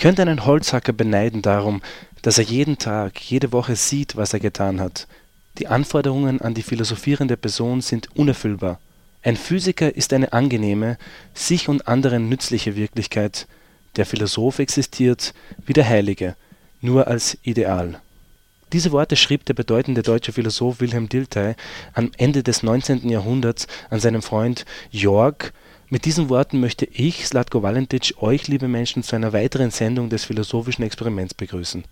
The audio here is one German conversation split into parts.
könnte einen Holzhacker beneiden darum, dass er jeden Tag, jede Woche sieht, was er getan hat. Die Anforderungen an die philosophierende Person sind unerfüllbar. Ein Physiker ist eine angenehme, sich und anderen nützliche Wirklichkeit, der Philosoph existiert wie der Heilige, nur als Ideal. Diese Worte schrieb der bedeutende deutsche Philosoph Wilhelm Dilthey am Ende des 19. Jahrhunderts an seinen Freund Georg. Mit diesen Worten möchte ich, Slatko Valentic, euch, liebe Menschen, zu einer weiteren Sendung des philosophischen Experiments begrüßen.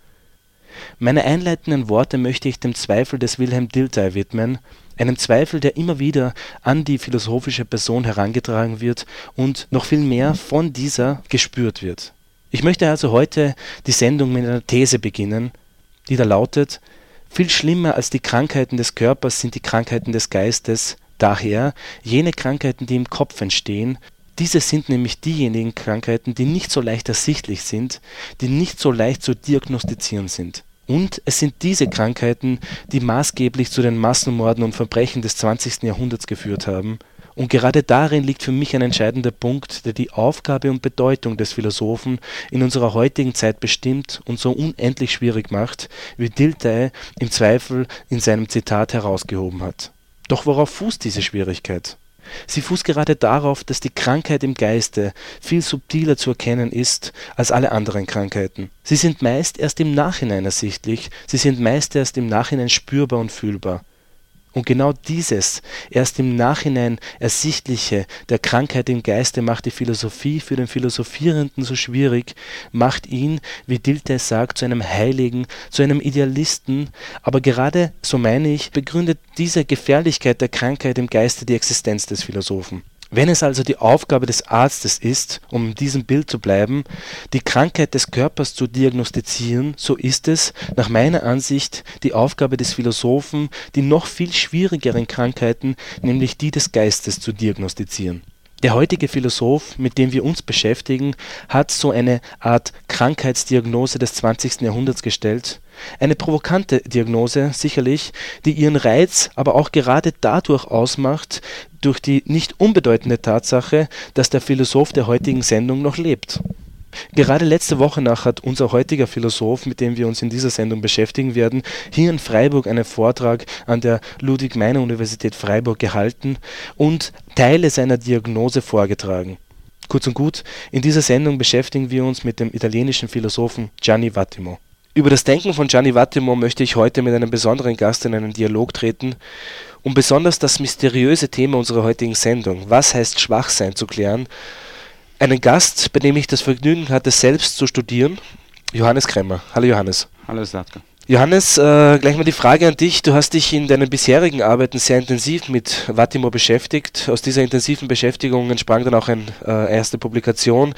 Meine einleitenden Worte möchte ich dem Zweifel des Wilhelm Dilthey widmen, einem Zweifel, der immer wieder an die philosophische Person herangetragen wird und noch viel mehr von dieser gespürt wird. Ich möchte also heute die Sendung mit einer These beginnen, die da lautet, viel schlimmer als die Krankheiten des Körpers sind die Krankheiten des Geistes, daher jene Krankheiten, die im Kopf entstehen, diese sind nämlich diejenigen Krankheiten, die nicht so leicht ersichtlich sind, die nicht so leicht zu diagnostizieren sind. Und es sind diese Krankheiten, die maßgeblich zu den Massenmorden und Verbrechen des 20. Jahrhunderts geführt haben. Und gerade darin liegt für mich ein entscheidender Punkt, der die Aufgabe und Bedeutung des Philosophen in unserer heutigen Zeit bestimmt und so unendlich schwierig macht, wie Dilthey im Zweifel in seinem Zitat herausgehoben hat. Doch worauf fußt diese Schwierigkeit? Sie fußt gerade darauf, dass die Krankheit im Geiste viel subtiler zu erkennen ist als alle anderen Krankheiten. Sie sind meist erst im Nachhinein ersichtlich, sie sind meist erst im Nachhinein spürbar und fühlbar. Und genau dieses erst im Nachhinein Ersichtliche der Krankheit im Geiste macht die Philosophie für den Philosophierenden so schwierig, macht ihn, wie Dilthey sagt, zu einem Heiligen, zu einem Idealisten, aber gerade, so meine ich, begründet diese Gefährlichkeit der Krankheit im Geiste die Existenz des Philosophen. Wenn es also die Aufgabe des Arztes ist, um in diesem Bild zu bleiben, die Krankheit des Körpers zu diagnostizieren, so ist es, nach meiner Ansicht, die Aufgabe des Philosophen, die noch viel schwierigeren Krankheiten, nämlich die des Geistes, zu diagnostizieren. Der heutige Philosoph, mit dem wir uns beschäftigen, hat so eine Art Krankheitsdiagnose des 20. Jahrhunderts gestellt, eine provokante Diagnose sicherlich, die ihren Reiz aber auch gerade dadurch ausmacht, durch die nicht unbedeutende Tatsache, dass der Philosoph der heutigen Sendung noch lebt. Gerade letzte Woche nach hat unser heutiger Philosoph, mit dem wir uns in dieser Sendung beschäftigen werden, hier in Freiburg einen Vortrag an der Ludwig-Meiner-Universität Freiburg gehalten und Teile seiner Diagnose vorgetragen. Kurz und gut, in dieser Sendung beschäftigen wir uns mit dem italienischen Philosophen Gianni Vattimo. Über das Denken von Gianni Vattimo möchte ich heute mit einem besonderen Gast in einen Dialog treten, um besonders das mysteriöse Thema unserer heutigen Sendung, was heißt Schwachsein, zu klären. Einen Gast, bei dem ich das Vergnügen hatte, selbst zu studieren, Johannes Kremmer. Hallo Johannes. Hallo Slatko. Johannes, äh, gleich mal die Frage an dich. Du hast dich in deinen bisherigen Arbeiten sehr intensiv mit Vattimo beschäftigt. Aus dieser intensiven Beschäftigung entsprang dann auch eine äh, erste Publikation,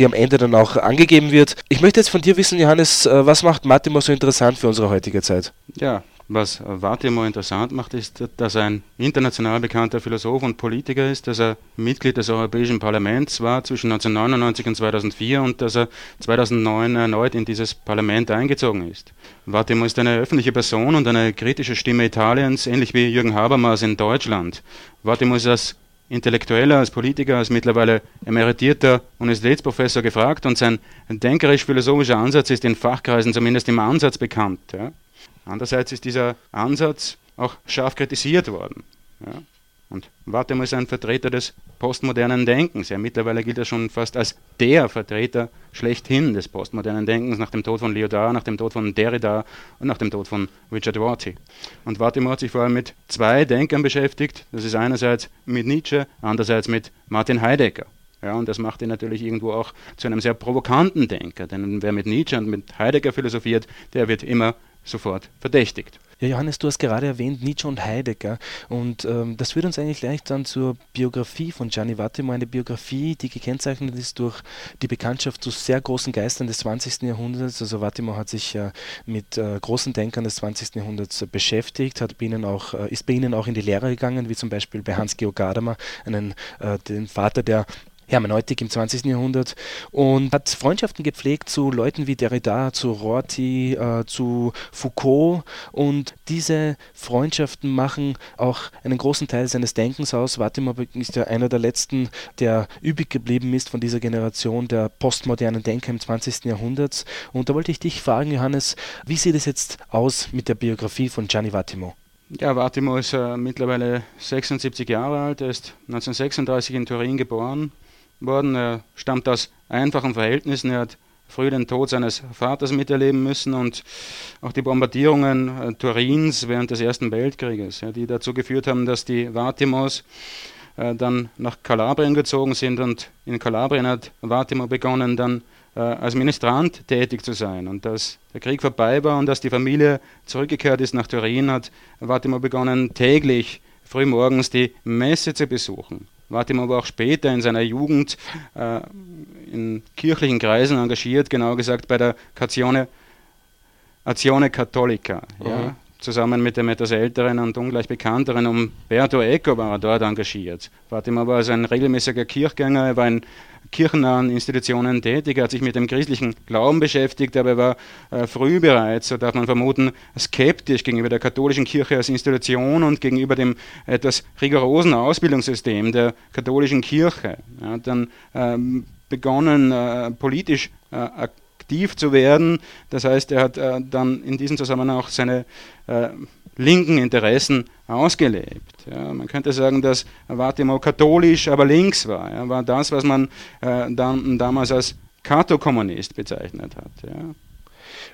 die am Ende dann auch angegeben wird. Ich möchte jetzt von dir wissen, Johannes, äh, was macht Vattimo so interessant für unsere heutige Zeit? Ja, was Vattimo interessant macht, ist, dass er ein international bekannter Philosoph und Politiker ist, dass er Mitglied des Europäischen Parlaments war zwischen 1999 und 2004 und dass er 2009 erneut in dieses Parlament eingezogen ist. Vattimo ist eine öffentliche Person und eine kritische Stimme Italiens, ähnlich wie Jürgen Habermas in Deutschland. Vattimo ist als Intellektueller, als Politiker, als mittlerweile emeritierter Universitätsprofessor gefragt und sein denkerisch-philosophischer Ansatz ist in Fachkreisen zumindest im Ansatz bekannt. Ja. Andererseits ist dieser Ansatz auch scharf kritisiert worden. Ja. Und Wattemo ist ein Vertreter des postmodernen Denkens. Ja, mittlerweile gilt er schon fast als der Vertreter schlechthin des postmodernen Denkens nach dem Tod von Lyotard, nach dem Tod von Derrida und nach dem Tod von Richard Rorty. Und Wattemo hat sich vor allem mit zwei Denkern beschäftigt. Das ist einerseits mit Nietzsche, andererseits mit Martin Heidegger. Ja, und das macht ihn natürlich irgendwo auch zu einem sehr provokanten Denker, denn wer mit Nietzsche und mit Heidegger philosophiert, der wird immer sofort verdächtigt. Ja, Johannes, du hast gerade erwähnt Nietzsche und Heidegger und ähm, das führt uns eigentlich gleich dann zur Biografie von Gianni Vattimo, eine Biografie, die gekennzeichnet ist durch die Bekanntschaft zu sehr großen Geistern des 20. Jahrhunderts. Also Vattimo hat sich äh, mit äh, großen Denkern des 20. Jahrhunderts äh, beschäftigt, hat bei ihnen auch, äh, ist bei ihnen auch in die Lehre gegangen, wie zum Beispiel bei Hans-Georg Gadamer, einen, äh, den Vater der Hermeneutik im 20. Jahrhundert und hat Freundschaften gepflegt zu Leuten wie Derrida, zu Rorty, äh, zu Foucault und diese Freundschaften machen auch einen großen Teil seines Denkens aus. Vatimov ist ja einer der letzten, der übrig geblieben ist von dieser Generation der postmodernen Denker im 20. Jahrhundert und da wollte ich dich fragen, Johannes, wie sieht es jetzt aus mit der Biografie von Gianni Vattimo? Ja, Vattimo ist äh, mittlerweile 76 Jahre alt, er ist 1936 in Turin geboren worden. Er stammt aus einfachen Verhältnissen. Er hat früh den Tod seines Vaters miterleben müssen und auch die Bombardierungen äh, Turins während des Ersten Weltkrieges, ja, die dazu geführt haben, dass die Vatimos äh, dann nach Kalabrien gezogen sind und in Kalabrien hat Vatimo begonnen, dann äh, als Ministrant tätig zu sein. Und als der Krieg vorbei war und als die Familie zurückgekehrt ist nach Turin, hat Vatimo begonnen, täglich frühmorgens die Messe zu besuchen. Martin aber auch später in seiner Jugend äh, in kirchlichen Kreisen engagiert, genau gesagt bei der Azione, Azione Cattolica. Ja, mhm. Zusammen mit dem etwas älteren und ungleich bekannteren Umberto Eco war er dort engagiert. Fatima war also ein regelmäßiger Kirchgänger, er war ein kirchennahen Institutionen tätig. Er hat sich mit dem christlichen Glauben beschäftigt, aber er war äh, früh bereits, so darf man vermuten, skeptisch gegenüber der katholischen Kirche als Institution und gegenüber dem etwas rigorosen Ausbildungssystem der katholischen Kirche. Er hat dann ähm, begonnen, äh, politisch äh, aktiv zu werden. Das heißt, er hat äh, dann in diesem Zusammenhang auch seine äh, linken Interessen ausgelebt. Ja, man könnte sagen, dass Vatimo katholisch, aber links war. Er war das, was man äh, dann, damals als Kato-Kommunist bezeichnet hat. Ja.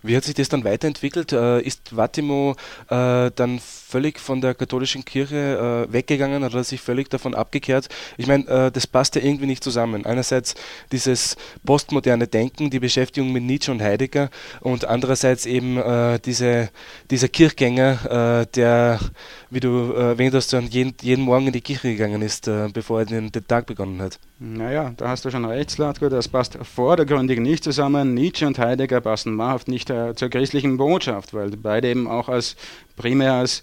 Wie hat sich das dann weiterentwickelt? Äh, ist Vatimo äh, dann völlig von der katholischen Kirche äh, weggegangen oder sich völlig davon abgekehrt? Ich meine, das passt ja irgendwie nicht zusammen. Einerseits dieses postmoderne Denken, die Beschäftigung mit Nietzsche und Heidegger und andererseits eben diese, dieser Kirchgänger, der, wie du erwähnt hast, jeden, jeden Morgen in die Kirche gegangen ist, bevor er den, den Tag begonnen hat. Naja, da hast du schon recht, Slatko, das passt vordergründig nicht zusammen. Nietzsche und Heidegger passen wahrhaft nicht äh, zur christlichen Botschaft, weil beide eben auch als primär als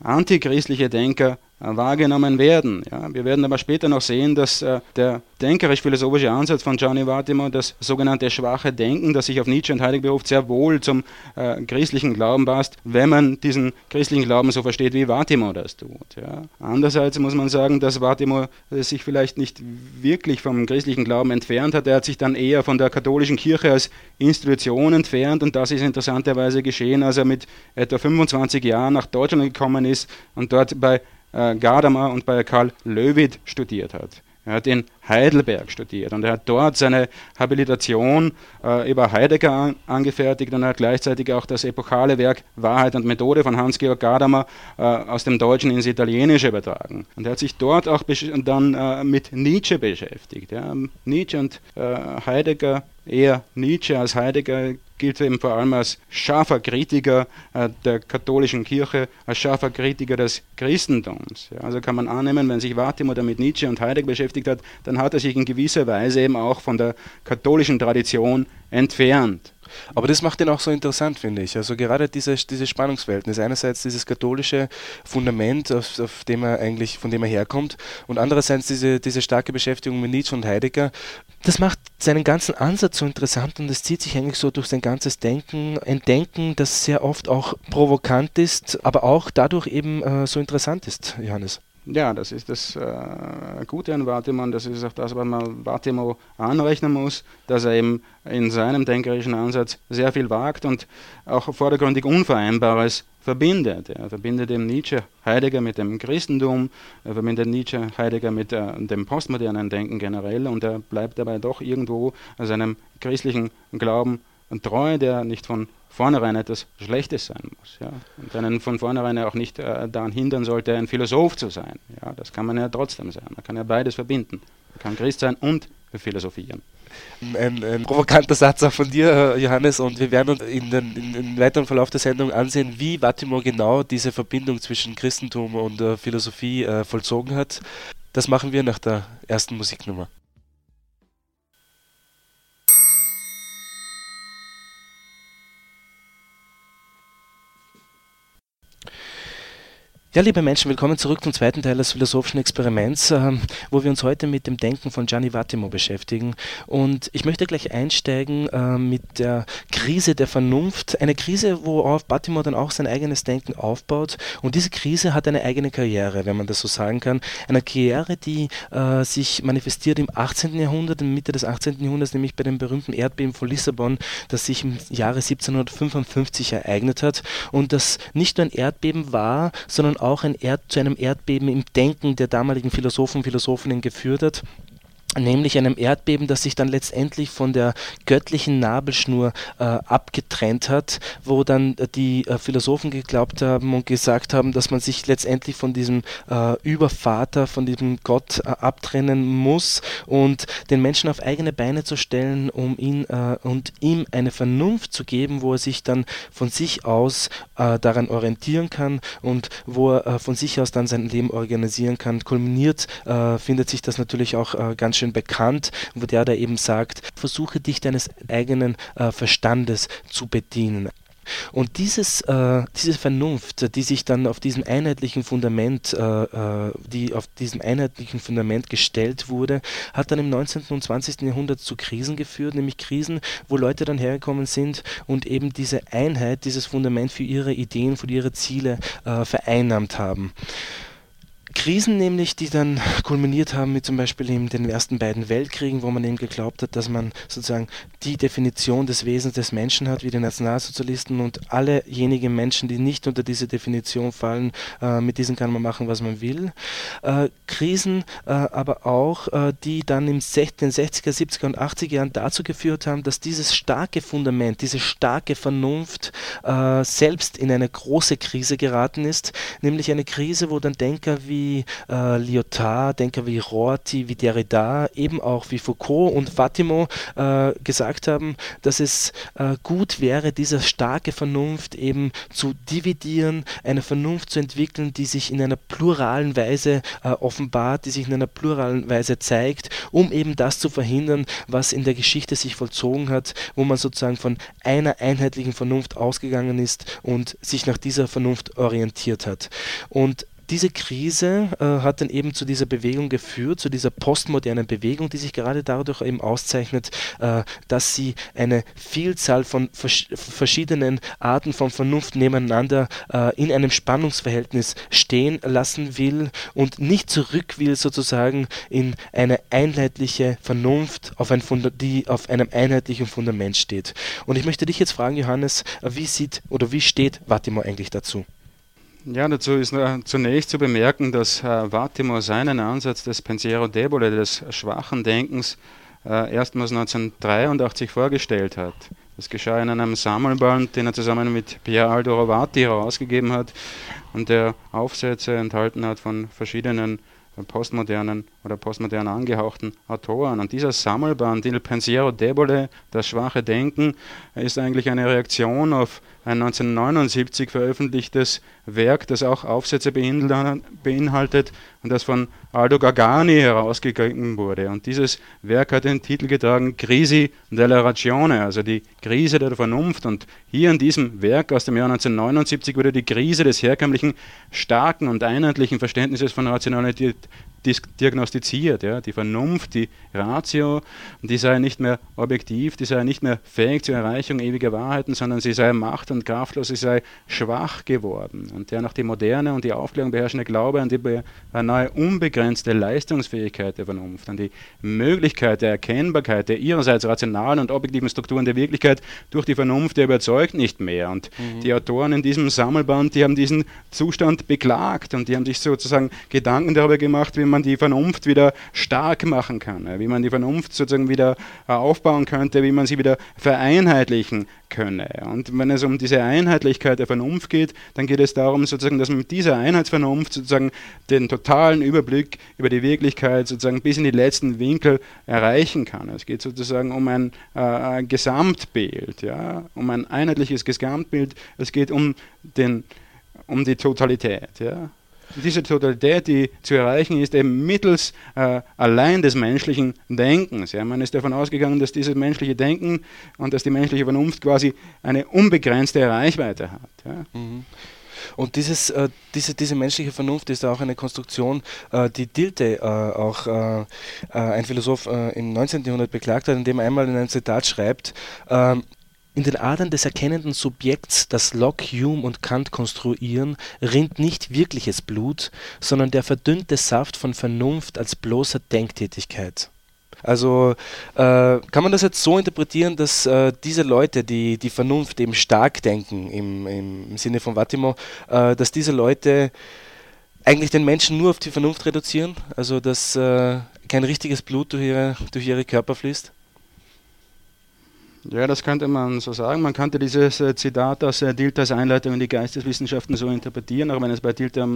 antichristliche Denker wahrgenommen werden. Ja, wir werden aber später noch sehen, dass äh, der denkerisch-philosophische Ansatz von Gianni Vattimo, das sogenannte schwache Denken, das sich auf Nietzsche und Heidegger beruft, sehr wohl zum äh, christlichen Glauben passt, wenn man diesen christlichen Glauben so versteht, wie Vattimo das tut. Ja. Andererseits muss man sagen, dass Vattimo äh, sich vielleicht nicht wirklich vom christlichen Glauben entfernt hat. Er hat sich dann eher von der katholischen Kirche als Institution entfernt und das ist interessanterweise geschehen, als er mit etwa 25 Jahren nach Deutschland gekommen ist und dort bei äh, Gadamer und bei Karl Löwit studiert hat. Er hat in Heidelberg studiert und er hat dort seine Habilitation äh, über Heidegger an, angefertigt und er hat gleichzeitig auch das epochale Werk Wahrheit und Methode von Hans-Georg Gadamer äh, aus dem Deutschen ins Italienische übertragen. Und er hat sich dort auch dann äh, mit Nietzsche beschäftigt. Ja. Nietzsche und äh, Heidegger, eher Nietzsche als Heidegger gilt eben vor allem als scharfer Kritiker äh, der katholischen Kirche, als scharfer Kritiker des Christentums. Ja, also kann man annehmen, wenn sich Wartimer mit Nietzsche und Heidegger beschäftigt hat, dann hat er sich in gewisser Weise eben auch von der katholischen Tradition entfernt. Aber das macht ihn auch so interessant, finde ich. Also gerade dieses, dieses Spannungsverhältnis. Einerseits dieses katholische Fundament, auf, auf dem er eigentlich, von dem er herkommt, und andererseits diese, diese starke Beschäftigung mit Nietzsche und Heidegger. Das macht seinen ganzen Ansatz so interessant und es zieht sich eigentlich so durch sein ganzes Denken. Ein Denken, das sehr oft auch provokant ist, aber auch dadurch eben äh, so interessant ist, Johannes. Ja, das ist das äh, Gute an Wartemann, das ist auch das, was man Wartemo anrechnen muss, dass er eben in seinem denkerischen Ansatz sehr viel wagt und auch vordergründig Unvereinbares verbindet. Er verbindet eben Nietzsche, Heidegger mit dem Christentum, er verbindet Nietzsche, Heidegger mit äh, dem postmodernen Denken generell und er bleibt dabei doch irgendwo seinem christlichen Glauben treu, der nicht von vornherein etwas Schlechtes sein muss. Ja? Und einen von vornherein auch nicht äh, daran hindern sollte, ein Philosoph zu sein. Ja? Das kann man ja trotzdem sein. Man kann ja beides verbinden. Man kann Christ sein und philosophieren. Ein, ein, provokanter Satz auch von dir, Johannes, und wir werden uns in den, in, im weiteren Verlauf der Sendung ansehen, wie Vattimo genau diese Verbindung zwischen Christentum und äh, Philosophie äh, vollzogen hat. Das machen wir nach der ersten Musiknummer. Ja, liebe Menschen, willkommen zurück zum zweiten Teil des philosophischen Experiments, äh, wo wir uns heute mit dem Denken von Gianni Vattimo beschäftigen. Und ich möchte gleich einsteigen äh, mit der Krise der Vernunft. Eine Krise, worauf Vattimo dann auch sein eigenes Denken aufbaut. Und diese Krise hat eine eigene Karriere, wenn man das so sagen kann. Eine Karriere, die äh, sich manifestiert im 18. Jahrhundert, in Mitte des 18. Jahrhunderts, nämlich bei dem berühmten Erdbeben von Lissabon, das sich im Jahre 1755 ereignet hat. Und das nicht nur ein Erdbeben war, sondern auch ein Erd, zu einem Erdbeben im Denken der damaligen Philosophen und Philosophinnen geführt hat nämlich einem Erdbeben, das sich dann letztendlich von der göttlichen Nabelschnur äh, abgetrennt hat, wo dann äh, die äh, Philosophen geglaubt haben und gesagt haben, dass man sich letztendlich von diesem äh, Übervater, von diesem Gott äh, abtrennen muss und den Menschen auf eigene Beine zu stellen, um ihn äh, und ihm eine Vernunft zu geben, wo er sich dann von sich aus daran orientieren kann und wo er von sich aus dann sein Leben organisieren kann. Kulminiert findet sich das natürlich auch ganz schön bekannt, wo der da eben sagt, versuche dich deines eigenen äh, Verstandes zu bedienen. Und dieses, äh, diese Vernunft, die sich dann auf diesem einheitlichen Fundament, äh, äh die auf diesem einheitlichen Fundament gestellt wurde, hat dann im 19. und 20. Jahrhundert zu Krisen geführt, nämlich Krisen, wo Leute dann hergekommen sind und eben diese Einheit, dieses Fundament für ihre Ideen, für ihre Ziele äh, vereinnahmt haben. Krisen nämlich, die dann kulminiert haben mit zum Beispiel eben den ersten beiden Weltkriegen, wo man eben geglaubt hat, dass man sozusagen die Definition des Wesens des Menschen hat, wie die Nationalsozialisten und allejenigen Menschen, die nicht unter diese Definition fallen, äh, mit diesen kann man machen, was man will. Äh, Krisen äh, aber auch, äh, die dann in den 60er, 70er und 80er Jahren dazu geführt haben, dass dieses starke Fundament, diese starke Vernunft äh, selbst in eine große Krise geraten ist, nämlich eine Krise, wo dann Denker wie wie äh, Lyotard, Denker wie Rorty, wie Derrida, eben auch wie Foucault und Fatimo äh, gesagt haben, dass es äh, gut wäre, diese starke Vernunft eben zu dividieren, eine Vernunft zu entwickeln, die sich in einer pluralen Weise äh, offenbart, die sich in einer pluralen Weise zeigt, um eben das zu verhindern, was in der Geschichte sich vollzogen hat, wo man sozusagen von einer einheitlichen Vernunft ausgegangen ist und sich nach dieser Vernunft orientiert hat. Und diese Krise äh, hat dann eben zu dieser Bewegung geführt, zu dieser postmodernen Bewegung, die sich gerade dadurch eben auszeichnet, äh, dass sie eine Vielzahl von vers verschiedenen Arten von Vernunft nebeneinander äh, in einem Spannungsverhältnis stehen lassen will und nicht zurück will sozusagen in eine einheitliche Vernunft, auf ein die auf einem einheitlichen Fundament steht. Und ich möchte dich jetzt fragen, Johannes, wie sieht oder wie steht Vattimo eigentlich dazu? Ja, dazu ist zunächst zu bemerken, dass äh, Vattimo seinen Ansatz des Pensiero debole, des schwachen Denkens, äh, erstmals 1983 vorgestellt hat. Das geschah in einem Sammelband, den er zusammen mit Pier Aldo Rovati herausgegeben hat und der Aufsätze enthalten hat von verschiedenen postmodernen oder postmodern angehauchten Autoren. Und dieser Sammelband Il Pensiero Debole, das schwache Denken, ist eigentlich eine Reaktion auf ein 1979 veröffentlichtes Werk, das auch Aufsätze beinhaltet und das von Aldo Gargani herausgegeben wurde. Und dieses Werk hat den Titel getragen Crisi della Ragione, also die Krise der Vernunft. Und hier in diesem Werk aus dem Jahr 1979 wurde die Krise des herkömmlichen, starken und einheitlichen Verständnisses von Rationalität diagnostiziert. Ja. Die Vernunft, die Ratio, die sei nicht mehr objektiv, die sei nicht mehr fähig zur Erreichung ewiger Wahrheiten, sondern sie sei macht- und kraftlos, sie sei schwach geworden. Und der nach die moderne und die Aufklärung beherrschende Glaube an die neue unbegrenzte Leistungsfähigkeit der Vernunft, an die Möglichkeit der Erkennbarkeit der ihrerseits rationalen und objektiven Strukturen der Wirklichkeit durch die Vernunft, der überzeugt nicht mehr. Und mhm. die Autoren in diesem Sammelband, die haben diesen Zustand beklagt und die haben sich sozusagen Gedanken darüber gemacht, wie man die Vernunft wieder stark machen kann, wie man die Vernunft sozusagen wieder äh, aufbauen könnte, wie man sie wieder vereinheitlichen könne. Und wenn es um diese Einheitlichkeit der Vernunft geht, dann geht es darum, sozusagen, dass man mit dieser Einheitsvernunft sozusagen den totalen Überblick über die Wirklichkeit sozusagen bis in die letzten Winkel erreichen kann. Es geht sozusagen um ein äh, Gesamtbild, ja, um ein einheitliches Gesamtbild. Es geht um den um die Totalität. Ja diese Totalität, die zu erreichen ist, eben mittels äh, allein des menschlichen Denkens. Ja, man ist davon ausgegangen, dass dieses menschliche Denken und dass die menschliche Vernunft quasi eine unbegrenzte Reichweite hat. Ja. Mhm. Und dieses, äh, diese, diese menschliche Vernunft ist auch eine Konstruktion, äh, die Dilthey, äh, auch äh, äh, ein Philosoph äh, im 19. Jahrhundert beklagt hat, indem er einmal in einem Zitat schreibt, ähm, in den Adern des erkennenden Subjekts, das Locke, Hume und Kant konstruieren, rinnt nicht wirkliches Blut, sondern der verdünnte Saft von Vernunft als bloßer Denktätigkeit. Also äh, kann man das jetzt so interpretieren, dass äh, diese Leute, die die Vernunft eben stark denken, im, im Sinne von Vattimo, äh, dass diese Leute eigentlich den Menschen nur auf die Vernunft reduzieren, also dass äh, kein richtiges Blut durch ihre, durch ihre Körper fließt? Ja, das könnte man so sagen. Man könnte dieses äh, Zitat aus äh, Dilthers Einleitung in die Geisteswissenschaften so interpretieren, auch wenn es bei Dilthar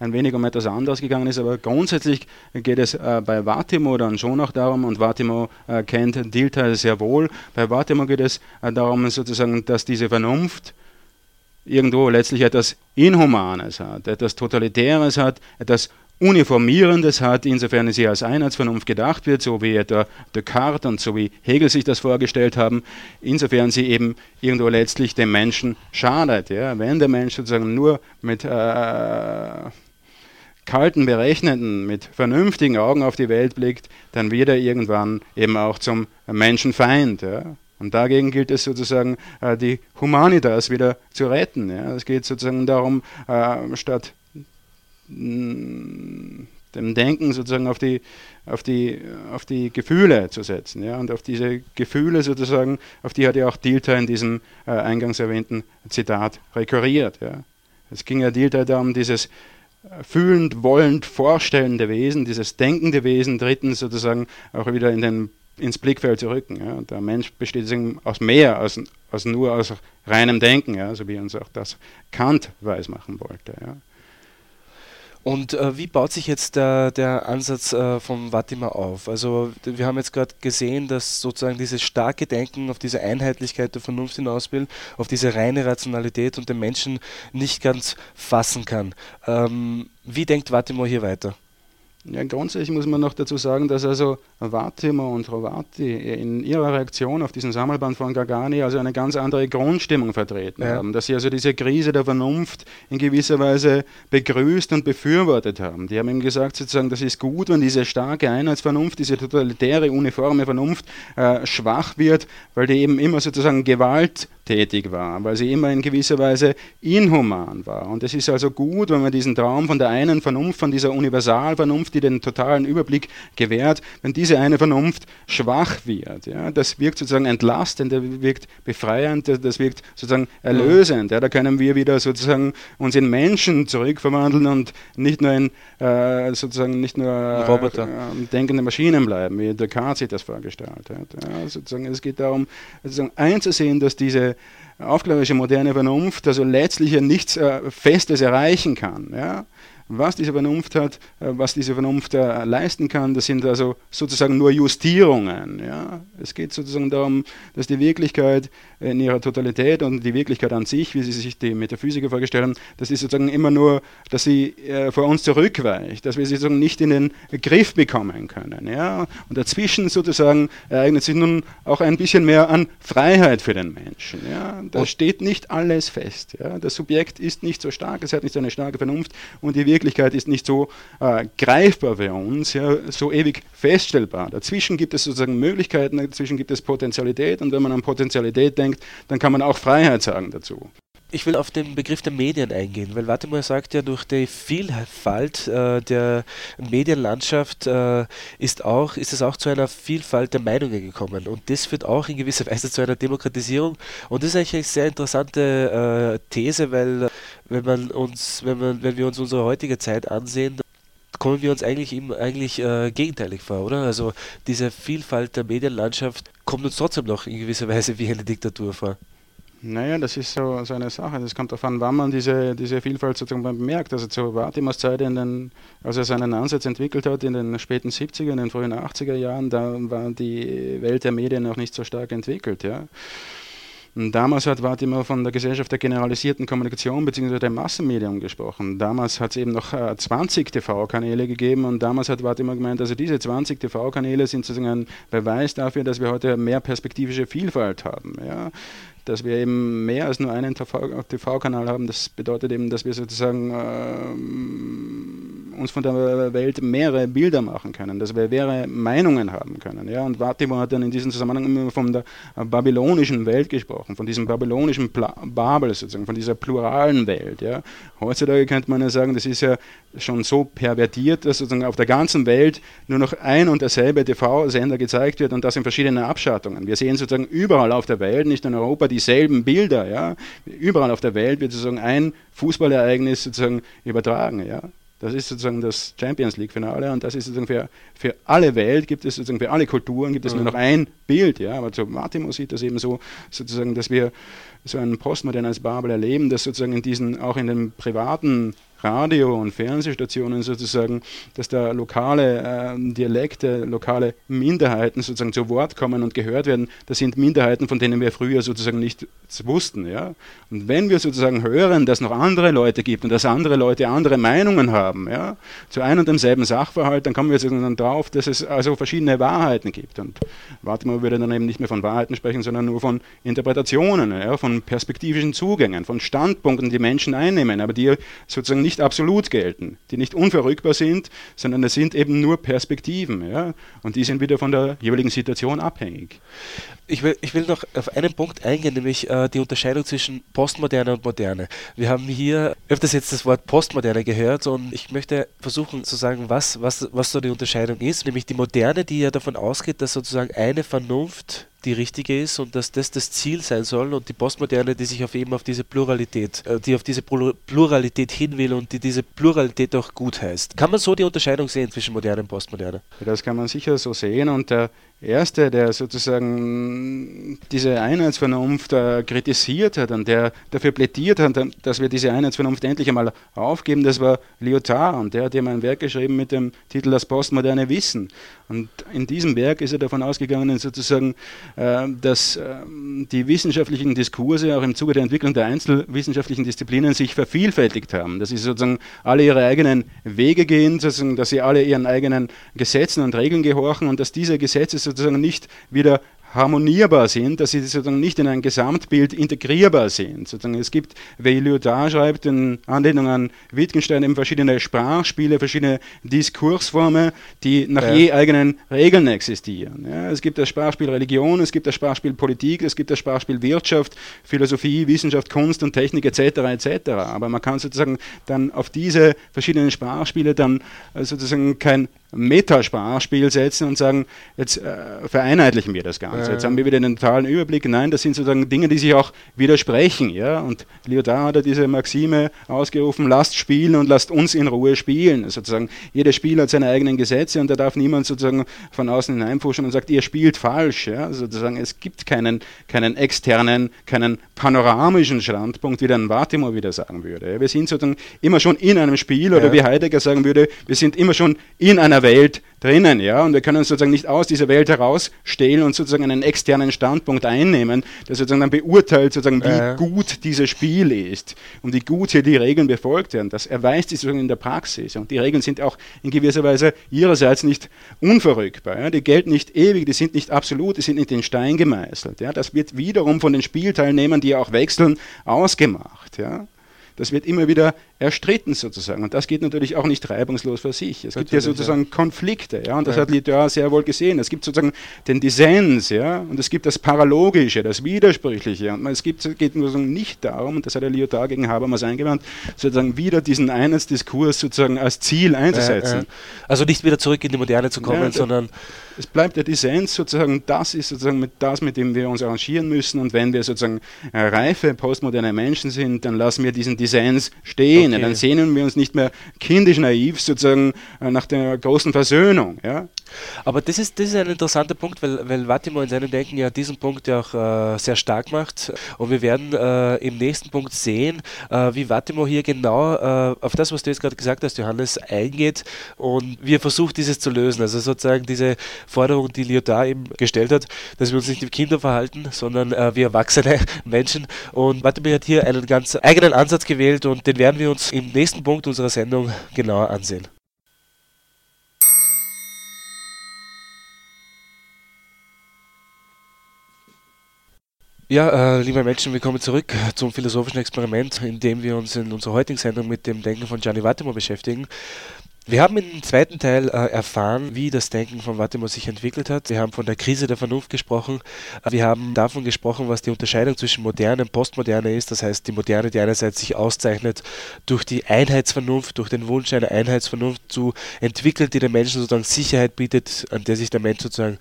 ein wenig um etwas anderes gegangen ist. Aber grundsätzlich geht es äh, bei Vatimo dann schon auch darum, und Vatimo kennt Dilthar sehr wohl, bei Vatimo geht es darum sozusagen, dass diese Vernunft irgendwo letztlich etwas Inhumanes hat, etwas Totalitäres hat, etwas Uniformierendes hat, insofern sie als Einheitsvernunft gedacht wird, so wie etwa Descartes und so wie Hegel sich das vorgestellt haben, insofern sie eben irgendwo letztlich dem Menschen schadet. Ja. Wenn der Mensch sozusagen nur mit äh, kalten, berechneten, mit vernünftigen Augen auf die Welt blickt, dann wird er irgendwann eben auch zum Menschenfeind. Ja. Und dagegen gilt es sozusagen, äh, die Humanitas wieder zu retten. Es geht sozusagen darum, äh, statt dem Denken sozusagen auf die, auf die, auf die Gefühle zu setzen. Ja? Und auf diese Gefühle sozusagen, auf die hat ja auch Dilthey in diesem äh, eingangs erwähnten Zitat rekurriert. Ja? Es ging ja Dilthey da um dieses äh, fühlend, wollend, vorstellende Wesen, dieses denkende Wesen, drittens sozusagen auch wieder in den, ins Blickfeld zu rücken. Ja? Der Mensch besteht aus mehr als, als nur aus reinem Denken, ja? so wie uns auch das Kant weismachen wollte. Ja? Und äh, wie baut sich jetzt der, der Ansatz äh, von Vatima auf? Also wir haben jetzt gerade gesehen, dass sozusagen dieses starke Denken auf diese Einheitlichkeit der Vernunft hinaus will, auf diese reine Rationalität und den Menschen nicht ganz fassen kann. Ähm, wie denkt Vatima hier weiter? Ja, grundsätzlich muss man noch dazu sagen, dass also Vattimo und Rovati in ihrer Reaktion auf diesen Sammelband von Gargani also eine ganz andere Grundstimmung vertreten ja. haben, dass sie also diese Krise der Vernunft in gewisser Weise begrüßt und befürwortet haben. Die haben ihm gesagt, sozusagen, das ist gut, wenn diese starke Einheitsvernunft, diese totalitäre, uniforme Vernunft äh, schwach wird, weil die eben immer sozusagen Gewalt tätig war, weil sie immer in gewisser Weise inhuman war. Und es ist also gut, wenn man diesen Traum von der einen Vernunft, von dieser Universalvernunft, die den totalen Überblick gewährt, wenn diese eine Vernunft schwach wird. Ja, das wirkt sozusagen entlastend, das wirkt befreiend, das wirkt sozusagen erlösend. Ja, da können wir wieder sozusagen uns in Menschen zurückverwandeln und nicht nur in äh, sozusagen nicht nur Roboter. Äh, denkende Maschinen bleiben, wie Descartes sich das vorgestellt hat. Ja, sozusagen, es geht darum, sozusagen einzusehen, dass diese aufklärerische moderne Vernunft also letztlich ja nichts äh, Festes erreichen kann. Ja? Was diese Vernunft hat, äh, was diese Vernunft äh, leisten kann. Das sind also sozusagen nur Justierungen. Ja? Es geht sozusagen darum, dass die Wirklichkeit in ihrer Totalität und die Wirklichkeit an sich, wie sie sich die Metaphysiker vorgestellt haben, das ist sozusagen immer nur, dass sie äh, vor uns zurückweicht, dass wir sie sozusagen nicht in den Griff bekommen können. Ja? Und dazwischen sozusagen ereignet sich nun auch ein bisschen mehr an Freiheit für den Menschen. Ja? Da steht nicht alles fest. Ja? Das Subjekt ist nicht so stark, es hat nicht so eine starke Vernunft und die Wirklichkeit Wirklichkeit ist nicht so äh, greifbar für uns, ja, so ewig feststellbar. Dazwischen gibt es sozusagen Möglichkeiten, dazwischen gibt es Potentialität und wenn man an Potentialität denkt, dann kann man auch Freiheit sagen dazu. Ich will auf den Begriff der Medien eingehen, weil Wattimore sagt ja, durch die Vielfalt äh, der Medienlandschaft äh, ist, auch, ist es auch zu einer Vielfalt der Meinungen gekommen. Und das führt auch in gewisser Weise zu einer Demokratisierung. Und das ist eigentlich eine sehr interessante äh, These, weil wenn man uns, wenn man, wenn wir uns unsere heutige Zeit ansehen, kommen wir uns eigentlich im, eigentlich äh, gegenteilig vor, oder? Also diese Vielfalt der Medienlandschaft kommt uns trotzdem noch in gewisser Weise wie eine Diktatur vor. Naja, das ist so, so eine Sache. Das kommt darauf an, wann man diese, diese Vielfalt sozusagen bemerkt. Also zu Vatimas Zeit, in den, als er seinen Ansatz entwickelt hat, in den späten 70er, in den frühen 80er Jahren, da war die Welt der Medien noch nicht so stark entwickelt. Ja. Und damals hat Wart immer von der Gesellschaft der generalisierten Kommunikation bzw. der Massenmedium gesprochen. Damals hat es eben noch äh, 20 TV-Kanäle gegeben und damals hat Wart immer gemeint, also diese 20 TV-Kanäle sind sozusagen ein Beweis dafür, dass wir heute mehr perspektivische Vielfalt haben. Ja? Dass wir eben mehr als nur einen TV-Kanal haben. Das bedeutet eben, dass wir sozusagen äh, uns von der Welt mehrere Bilder machen können, dass wir mehrere Meinungen haben können. Ja? Und Vatimo hat dann in diesem Zusammenhang immer von der babylonischen Welt gesprochen, von diesem babylonischen Pla Babel sozusagen, von dieser pluralen Welt. Ja? Heutzutage könnte man ja sagen, das ist ja schon so pervertiert, dass sozusagen auf der ganzen Welt nur noch ein und derselbe TV-Sender gezeigt wird und das in verschiedenen Abschattungen. Wir sehen sozusagen überall auf der Welt, nicht in Europa, dieselben Bilder. Ja? Überall auf der Welt wird sozusagen ein Fußballereignis sozusagen übertragen. Ja? Das ist sozusagen das Champions League-Finale und das ist sozusagen für, für alle Welt, gibt es sozusagen für alle Kulturen, gibt es mhm. nur noch ein Bild. Ja? Aber zu Martimo sieht das eben so, sozusagen, dass wir so ein postmodernes Babel erleben, das sozusagen in diesen, auch in den privaten Radio- und Fernsehstationen sozusagen, dass da lokale äh, Dialekte, lokale Minderheiten sozusagen zu Wort kommen und gehört werden. Das sind Minderheiten, von denen wir früher sozusagen nicht wussten. Ja? Und wenn wir sozusagen hören, dass noch andere Leute gibt und dass andere Leute andere Meinungen haben, ja, zu einem und demselben Sachverhalt, dann kommen wir sozusagen drauf, dass es also verschiedene Wahrheiten gibt. Und warte mal, würde dann eben nicht mehr von Wahrheiten sprechen, sondern nur von Interpretationen, ja, von perspektivischen Zugängen, von Standpunkten, die Menschen einnehmen, aber die sozusagen nicht nicht absolut gelten, die nicht unverrückbar sind, sondern es sind eben nur Perspektiven. Ja? Und die sind wieder von der jeweiligen Situation abhängig. Ich will, ich will noch auf einen Punkt eingehen, nämlich äh, die Unterscheidung zwischen Postmoderne und Moderne. Wir haben hier öfters jetzt das Wort Postmoderne gehört und ich möchte versuchen zu sagen, was, was, was so die Unterscheidung ist, nämlich die Moderne, die ja davon ausgeht, dass sozusagen eine Vernunft die richtige ist und dass das das Ziel sein soll und die Postmoderne, die sich auf eben auf diese Pluralität, äh, die auf diese Pluralität hin will und die diese Pluralität auch gut heißt. Kann man so die Unterscheidung sehen zwischen Moderne und Postmoderne? Das kann man sicher so sehen und der Erste, der sozusagen diese Einheitsvernunft äh, kritisiert hat und der dafür plädiert hat, dass wir diese Einheitsvernunft endlich einmal aufgeben, das war Lyotard und der hat eben ein Werk geschrieben mit dem Titel Das postmoderne Wissen. Und in diesem Werk ist er davon ausgegangen, sozusagen, äh, dass äh, die wissenschaftlichen Diskurse auch im Zuge der Entwicklung der einzelwissenschaftlichen Disziplinen sich vervielfältigt haben, dass sie sozusagen alle ihre eigenen Wege gehen, sozusagen, dass sie alle ihren eigenen Gesetzen und Regeln gehorchen und dass diese Gesetze sozusagen nicht wieder harmonierbar sind, dass sie sozusagen nicht in ein Gesamtbild integrierbar sind. Sozusagen es gibt, wie Lyotard schreibt, in Anlehnung an Wittgenstein eben verschiedene Sprachspiele, verschiedene Diskursformen, die nach ja. je eigenen Regeln existieren. Ja, es gibt das Sprachspiel Religion, es gibt das Sprachspiel Politik, es gibt das Sprachspiel Wirtschaft, Philosophie, Wissenschaft, Kunst und Technik etc. etc. Aber man kann sozusagen dann auf diese verschiedenen Sprachspiele dann äh, sozusagen kein Metasprachspiel setzen und sagen, jetzt äh, vereinheitlichen wir das Ganze. Jetzt haben wir wieder den totalen Überblick. Nein, das sind sozusagen Dinge, die sich auch widersprechen. Ja? Und Lyotard hat ja diese Maxime ausgerufen, lasst spielen und lasst uns in Ruhe spielen. Sozusagen, jedes Spiel hat seine eigenen Gesetze und da darf niemand sozusagen von außen hineinfuschen und sagt, ihr spielt falsch. Ja? Sozusagen, es gibt keinen, keinen externen, keinen panoramischen Standpunkt, wie dann Wartimor wieder sagen würde. Wir sind sozusagen immer schon in einem Spiel oder ja. wie Heidegger sagen würde, wir sind immer schon in einer Welt drinnen, ja, und wir können uns sozusagen nicht aus dieser Welt herausstehlen und sozusagen einen externen Standpunkt einnehmen, der sozusagen dann beurteilt, sozusagen, wie äh. gut dieses Spiel ist und wie gut hier die Regeln befolgt werden. Das erweist sich sozusagen in der Praxis und die Regeln sind auch in gewisser Weise ihrerseits nicht unverrückbar. Ja. Die gelten nicht ewig, die sind nicht absolut, die sind nicht in Stein gemeißelt. Ja. Das wird wiederum von den Spielteilnehmern, die ja auch wechseln, ausgemacht. Ja. Das wird immer wieder erstritten sozusagen. Und das geht natürlich auch nicht reibungslos für sich. Es gibt ja sozusagen ja. Konflikte, ja, und das ja. hat Lyotard sehr wohl gesehen. Es gibt sozusagen den Dissens, ja, und es gibt das Paralogische, das Widersprüchliche. Und es gibt, geht nicht darum, und das hat der Lyotard gegen Habermas eingewandt, sozusagen wieder diesen Einheitsdiskurs sozusagen als Ziel einzusetzen. Also nicht wieder zurück in die Moderne zu kommen, sondern es bleibt der Dissens sozusagen, das ist sozusagen mit, das, mit dem wir uns arrangieren müssen. Und wenn wir sozusagen äh, reife, postmoderne Menschen sind, dann lassen wir diesen Dissens stehen. Okay. Dann sehnen wir uns nicht mehr kindisch naiv sozusagen äh, nach der großen Versöhnung. Ja? Aber das ist, das ist ein interessanter Punkt, weil, weil Vattimo in seinem Denken ja diesen Punkt ja auch äh, sehr stark macht. Und wir werden äh, im nächsten Punkt sehen, äh, wie Vattimo hier genau äh, auf das, was du jetzt gerade gesagt hast, Johannes, eingeht und wie er versucht, dieses zu lösen. Also sozusagen diese Forderung, die Lyotard eben gestellt hat, dass wir uns nicht wie Kinder verhalten, sondern äh, wie erwachsene Menschen. Und Vattimo hat hier einen ganz eigenen Ansatz gewählt und den werden wir uns im nächsten Punkt unserer Sendung genauer ansehen. Ja, äh, liebe Menschen, willkommen zurück zum philosophischen Experiment, in dem wir uns in unserer heutigen Sendung mit dem Denken von Gianni Vattimo beschäftigen. Wir haben im zweiten Teil äh, erfahren, wie das Denken von Vattimo sich entwickelt hat. Wir haben von der Krise der Vernunft gesprochen. Wir haben davon gesprochen, was die Unterscheidung zwischen Moderne und Postmoderne ist. Das heißt, die Moderne, die einerseits sich auszeichnet durch die Einheitsvernunft, durch den Wunsch einer Einheitsvernunft zu entwickeln, die den Menschen sozusagen Sicherheit bietet, an der sich der Mensch sozusagen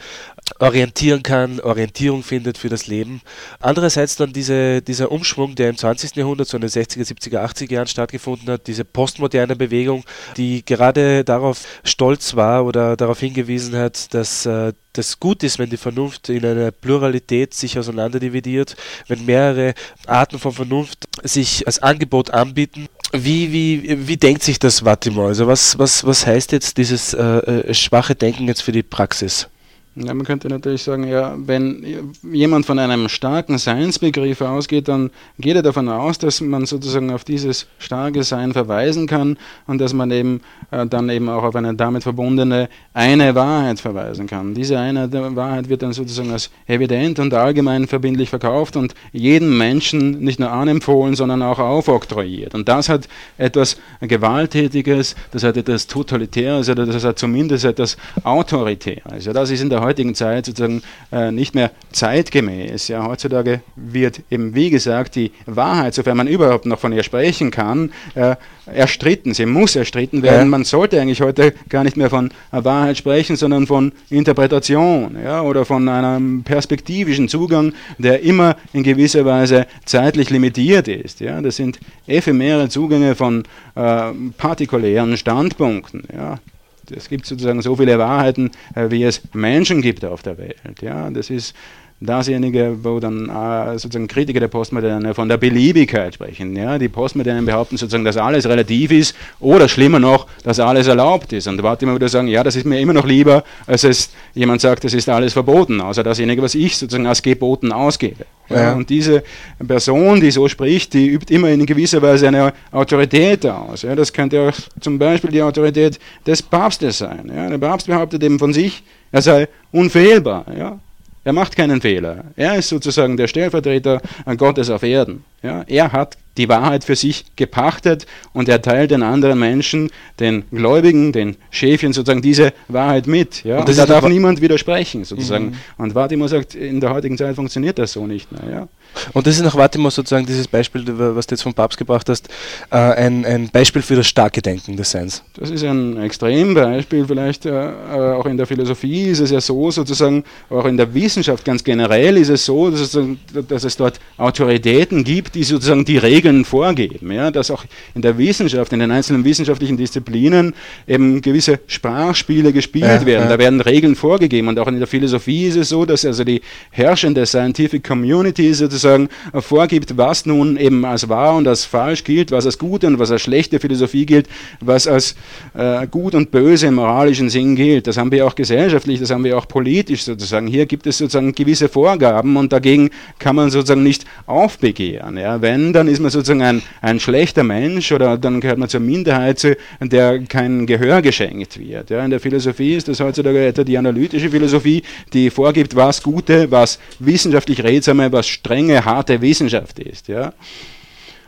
orientieren kann, Orientierung findet für das Leben. Andererseits dann diese, dieser Umschwung, der im 20. Jahrhundert, so in den 60er, 70er, 80er Jahren stattgefunden hat, diese postmoderne Bewegung, die gerade gerade darauf stolz war oder darauf hingewiesen hat, dass äh, das gut ist, wenn die Vernunft in einer Pluralität sich auseinanderdividiert, wenn mehrere Arten von Vernunft sich als Angebot anbieten. Wie, wie, wie denkt sich das Vattimo? Also was, was, was heißt jetzt dieses äh, äh schwache Denken jetzt für die Praxis? Ja, man könnte natürlich sagen, ja, wenn jemand von einem starken Seinsbegriff ausgeht, dann geht er davon aus, dass man sozusagen auf dieses starke Sein verweisen kann und dass man eben äh, dann eben auch auf eine damit verbundene eine Wahrheit verweisen kann. Diese eine Wahrheit wird dann sozusagen als evident und allgemein verbindlich verkauft und jedem Menschen nicht nur anempfohlen, sondern auch aufoktroyiert. Und das hat etwas Gewalttätiges, das hat etwas Totalitäres, das hat zumindest etwas Autoritäres. Ja, das ist in der heutigen Zeit sozusagen äh, nicht mehr zeitgemäß. Ja, heutzutage wird eben, wie gesagt, die Wahrheit, sofern man überhaupt noch von ihr sprechen kann, äh, erstritten. Sie muss erstritten werden. Ja. Man sollte eigentlich heute gar nicht mehr von Wahrheit sprechen, sondern von Interpretation ja, oder von einem perspektivischen Zugang, der immer in gewisser Weise zeitlich limitiert ist. Ja. Das sind ephemere Zugänge von äh, partikulären Standpunkten. Ja es gibt sozusagen so viele Wahrheiten, äh, wie es Menschen gibt auf der Welt. Ja, das ist dasjenige, wo dann äh, sozusagen Kritiker der Postmoderne von der Beliebigkeit sprechen. Ja? Die Postmodernen behaupten sozusagen, dass alles relativ ist oder schlimmer noch, dass alles erlaubt ist. Und da warte immer wieder sagen, ja, das ist mir immer noch lieber, als es jemand sagt, das ist alles verboten, außer dasjenige, was ich sozusagen als geboten ausgebe. Ja? Ja. Und diese Person, die so spricht, die übt immer in gewisser Weise eine Autorität aus. Ja? Das könnte auch zum Beispiel die Autorität des Papstes sein. Ja? Der Papst behauptet eben von sich, er sei unfehlbar. Ja? Er macht keinen Fehler. Er ist sozusagen der Stellvertreter Gottes auf Erden. Ja, er hat die Wahrheit für sich gepachtet und er teilt den anderen Menschen, den Gläubigen, den Schäfchen sozusagen diese Wahrheit mit. Ja? Und, und da darf niemand widersprechen sozusagen. Mhm. Und Vatima sagt, in der heutigen Zeit funktioniert das so nicht mehr. Ja? Und das ist nach Vatima sozusagen dieses Beispiel, was du jetzt vom Papst gebracht hast, äh, ein, ein Beispiel für das starke Denken des Seins. Das ist ein Extrembeispiel, vielleicht äh, äh, auch in der Philosophie ist es ja so, sozusagen, auch in der Wissenschaft ganz generell ist es so, dass es, dass es dort Autoritäten gibt, die sozusagen die Regeln vorgeben. Ja? Dass auch in der Wissenschaft, in den einzelnen wissenschaftlichen Disziplinen eben gewisse Sprachspiele gespielt ja, werden. Ja. Da werden Regeln vorgegeben. Und auch in der Philosophie ist es so, dass also die herrschende Scientific Community sozusagen vorgibt, was nun eben als wahr und als falsch gilt, was als gute und was als schlechte Philosophie gilt, was als äh, gut und böse im moralischen Sinn gilt. Das haben wir auch gesellschaftlich, das haben wir auch politisch sozusagen. Hier gibt es sozusagen gewisse Vorgaben und dagegen kann man sozusagen nicht aufbegehren. Ja, wenn, dann ist man sozusagen ein, ein schlechter Mensch oder dann gehört man zur Minderheit, der kein Gehör geschenkt wird. Ja, in der Philosophie ist das heutzutage etwa die analytische Philosophie, die vorgibt, was gute, was wissenschaftlich redsame, was strenge, harte Wissenschaft ist. Ja.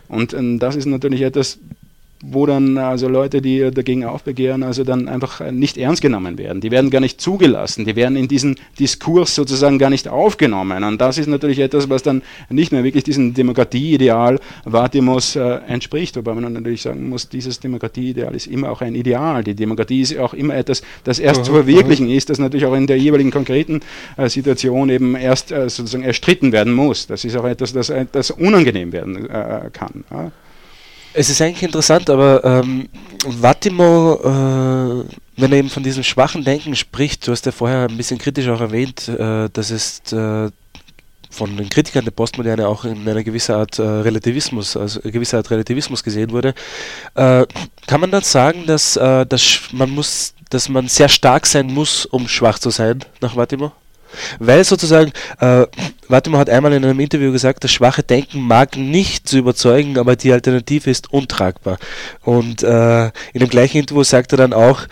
Und, und das ist natürlich etwas, wo dann also Leute, die dagegen aufbegehren, also dann einfach nicht ernst genommen werden. Die werden gar nicht zugelassen, die werden in diesen Diskurs sozusagen gar nicht aufgenommen. Und das ist natürlich etwas, was dann nicht mehr wirklich diesem Demokratieideal Vatimos äh, entspricht, wobei man natürlich sagen muss, dieses Demokratieideal ist immer auch ein Ideal. Die Demokratie ist auch immer etwas, das erst zu verwirklichen ist, das natürlich auch in der jeweiligen konkreten äh, Situation eben erst äh, sozusagen erstritten werden muss. Das ist auch etwas, das, äh, das unangenehm werden äh, kann. Ja. Es ist eigentlich interessant, aber ähm, Vattimo äh, wenn er eben von diesem schwachen Denken spricht, du hast ja vorher ein bisschen kritisch auch erwähnt, äh, dass es äh, von den Kritikern der Postmoderne auch in einer gewissen Art äh, Relativismus, also gewisser Art Relativismus gesehen wurde. Äh, kann man dann sagen, dass, äh, dass man muss, dass man sehr stark sein muss, um schwach zu sein, nach Vattimo? Weil sozusagen, äh, Vattimo hat einmal in einem Interview gesagt, das schwache Denken mag nicht zu überzeugen, aber die Alternative ist untragbar. Und äh, in dem gleichen Interview sagt er dann auch,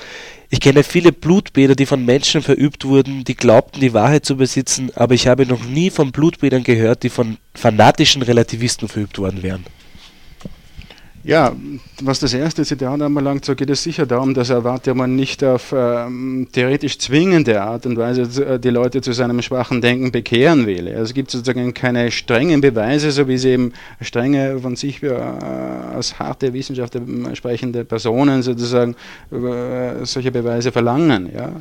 ich kenne viele Blutbäder, die von Menschen verübt wurden, die glaubten, die Wahrheit zu besitzen, aber ich habe noch nie von Blutbädern gehört, die von fanatischen Relativisten verübt worden wären. Ja, was das erste Zitat anbelangt, so geht es sicher darum, dass er man nicht auf ähm, theoretisch zwingende Art und Weise äh, die Leute zu seinem schwachen Denken bekehren will. Es gibt sozusagen keine strengen Beweise, so wie sie eben strenge von sich äh, als harte Wissenschaftler sprechende Personen sozusagen äh, solche Beweise verlangen. Ja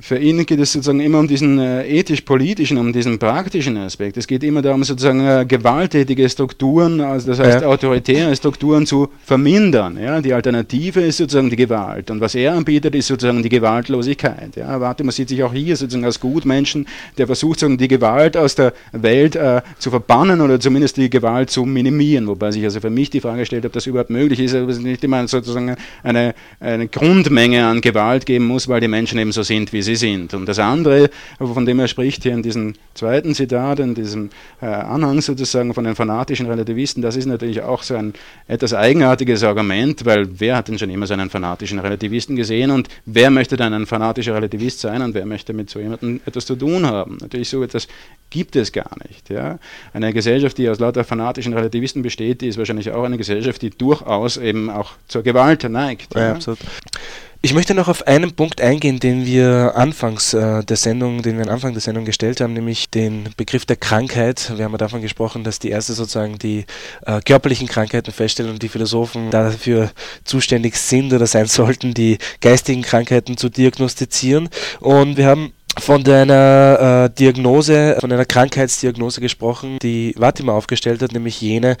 für ihn geht es sozusagen immer um diesen äh, ethisch-politischen, um diesen praktischen Aspekt. Es geht immer darum, sozusagen äh, gewalttätige Strukturen, also das heißt ja. autoritäre Strukturen zu vermindern. Ja? Die Alternative ist sozusagen die Gewalt. Und was er anbietet, ist sozusagen die Gewaltlosigkeit. Ja? Warte, man sieht sich auch hier sozusagen als Gutmenschen, der versucht, sozusagen die Gewalt aus der Welt äh, zu verbannen oder zumindest die Gewalt zu minimieren. Wobei sich also für mich die Frage stellt, ob das überhaupt möglich ist, ob es nicht immer sozusagen eine, eine Grundmenge an Gewalt geben muss, weil die Menschen eben so sind, wie sie sind. Und das andere, von dem er spricht hier in diesem zweiten Zitat, in diesem äh, Anhang sozusagen von den fanatischen Relativisten, das ist natürlich auch so ein etwas eigenartiges Argument, weil wer hat denn schon immer so einen fanatischen Relativisten gesehen und wer möchte dann ein fanatischer Relativist sein und wer möchte mit so jemandem etwas zu tun haben? Natürlich so etwas gibt es gar nicht. Ja. Eine Gesellschaft, die aus lauter fanatischen Relativisten besteht, die ist wahrscheinlich auch eine Gesellschaft, die durchaus eben auch zur Gewalt neigt. Ja, ja. absolut. Ich möchte noch auf einen Punkt eingehen, den wir anfangs äh, der Sendung, den wir am Anfang der Sendung gestellt haben, nämlich den Begriff der Krankheit. Wir haben ja davon gesprochen, dass die erste sozusagen die äh, körperlichen Krankheiten feststellen und die Philosophen dafür zuständig sind oder sein sollten, die geistigen Krankheiten zu diagnostizieren. Und wir haben von einer äh, Diagnose, von einer Krankheitsdiagnose gesprochen, die Vatima aufgestellt hat, nämlich jene,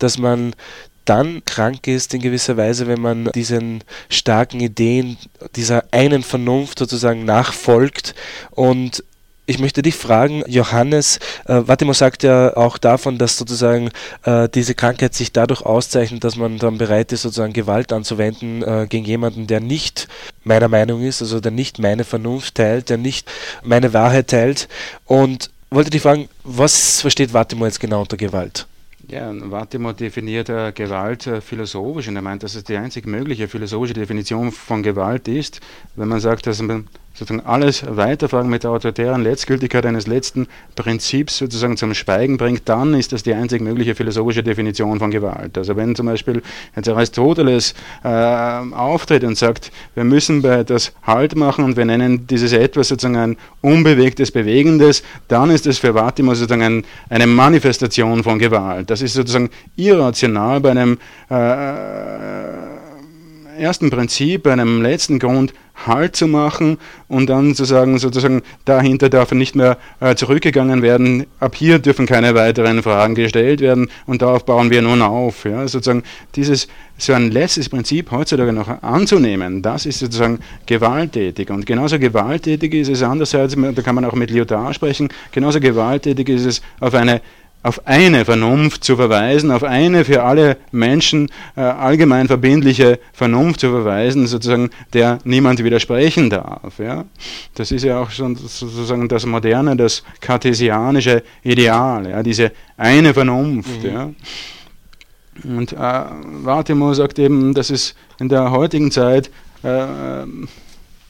dass man dann krank ist in gewisser Weise, wenn man diesen starken Ideen, dieser einen Vernunft sozusagen nachfolgt und ich möchte dich fragen, Johannes, äh, Vattimo sagt ja auch davon, dass sozusagen äh, diese Krankheit sich dadurch auszeichnet, dass man dann bereit ist, sozusagen Gewalt anzuwenden äh, gegen jemanden, der nicht meiner Meinung ist, also der nicht meine Vernunft teilt, der nicht meine Wahrheit teilt. Und wollte dich fragen, was versteht Vattimo jetzt genau unter Gewalt? Ja, Vattimo definiert äh, Gewalt äh, philosophisch und er meint, dass es die einzig mögliche philosophische Definition von Gewalt ist, wenn man sagt, dass man sozusagen alles weiterfragen mit der autoritären Letztgültigkeit eines letzten Prinzips sozusagen zum Schweigen bringt, dann ist das die einzig mögliche philosophische Definition von Gewalt. Also wenn zum Beispiel jetzt Aristoteles äh, auftritt und sagt, wir müssen bei etwas Halt machen und wir nennen dieses etwas sozusagen ein unbewegtes, bewegendes, dann ist es für Vattimo sozusagen ein, eine Manifestation von Gewalt. Das ist sozusagen irrational bei einem äh, ersten Prinzip, einem letzten Grund Halt zu machen und dann zu sagen, sozusagen, dahinter darf nicht mehr äh, zurückgegangen werden, ab hier dürfen keine weiteren Fragen gestellt werden und darauf bauen wir nun auf. Ja? Sozusagen dieses so ein letztes Prinzip heutzutage noch anzunehmen, das ist sozusagen gewalttätig. Und genauso gewalttätig ist es andererseits, da kann man auch mit Lyotard sprechen, genauso gewalttätig ist es auf eine auf eine Vernunft zu verweisen, auf eine für alle Menschen äh, allgemein verbindliche Vernunft zu verweisen, sozusagen, der niemand widersprechen darf. Ja? Das ist ja auch schon sozusagen das moderne, das kartesianische Ideal, ja? diese eine Vernunft. Mhm. Ja? Und äh, Wartimo sagt eben, dass es in der heutigen Zeit äh,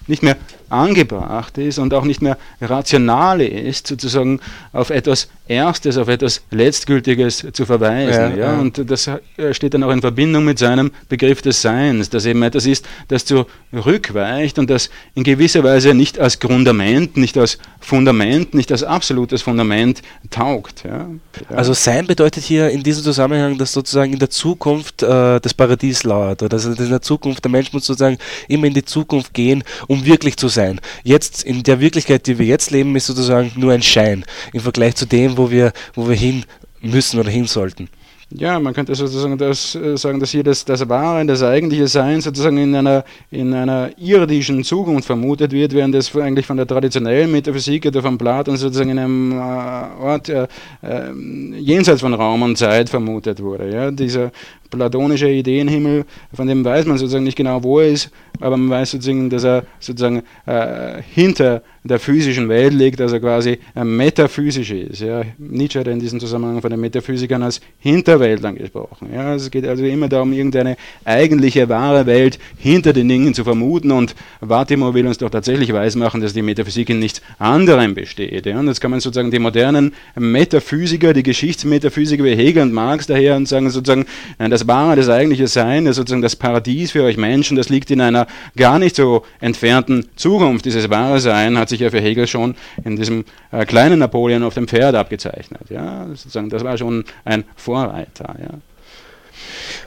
nicht mehr angebracht ist und auch nicht mehr rational ist, sozusagen auf etwas Erstes, auf etwas Letztgültiges zu verweisen. Ja, ja. Und das steht dann auch in Verbindung mit seinem Begriff des Seins, dass eben etwas ist, das zurückweicht und das in gewisser Weise nicht als Grundament, nicht als Fundament, nicht als absolutes Fundament taugt. Ja. Also Sein bedeutet hier in diesem Zusammenhang, dass sozusagen in der Zukunft äh, das Paradies lauert, oder dass in der Zukunft der Mensch muss sozusagen immer in die Zukunft gehen, um wirklich zu sein. Jetzt in der Wirklichkeit, die wir jetzt leben, ist sozusagen nur ein Schein im Vergleich zu dem, wo wir, wo wir hin müssen oder hin sollten. Ja, man könnte sozusagen das, äh, sagen, dass hier das, das wahre, das eigentliche Sein sozusagen in einer, in einer irdischen Zukunft vermutet wird, während es eigentlich von der traditionellen Metaphysik oder von Platon sozusagen in einem äh, Ort äh, äh, jenseits von Raum und Zeit vermutet wurde. Ja? Dieser platonische Ideenhimmel, von dem weiß man sozusagen nicht genau, wo er ist, aber man weiß sozusagen, dass er sozusagen äh, hinter der physischen Welt liegt, er quasi metaphysisch ist. Ja. Nietzsche hat in diesem Zusammenhang von den Metaphysikern als Hinterwelt angesprochen. Ja. Es geht also immer darum, irgendeine eigentliche wahre Welt hinter den Dingen zu vermuten und Vatimor will uns doch tatsächlich weismachen, dass die Metaphysik in nichts anderem besteht. Ja. Und jetzt kann man sozusagen die modernen Metaphysiker, die Geschichtsmetaphysiker wie Hegel und Marx daher und sagen sozusagen, nein, das wahre, das eigentliche Sein, das sozusagen das Paradies für euch Menschen, das liegt in einer gar nicht so entfernten Zukunft. Dieses wahre Sein hat sich ja für Hegel schon in diesem äh, kleinen Napoleon auf dem Pferd abgezeichnet. Ja? Sozusagen, das war schon ein Vorreiter. Ja?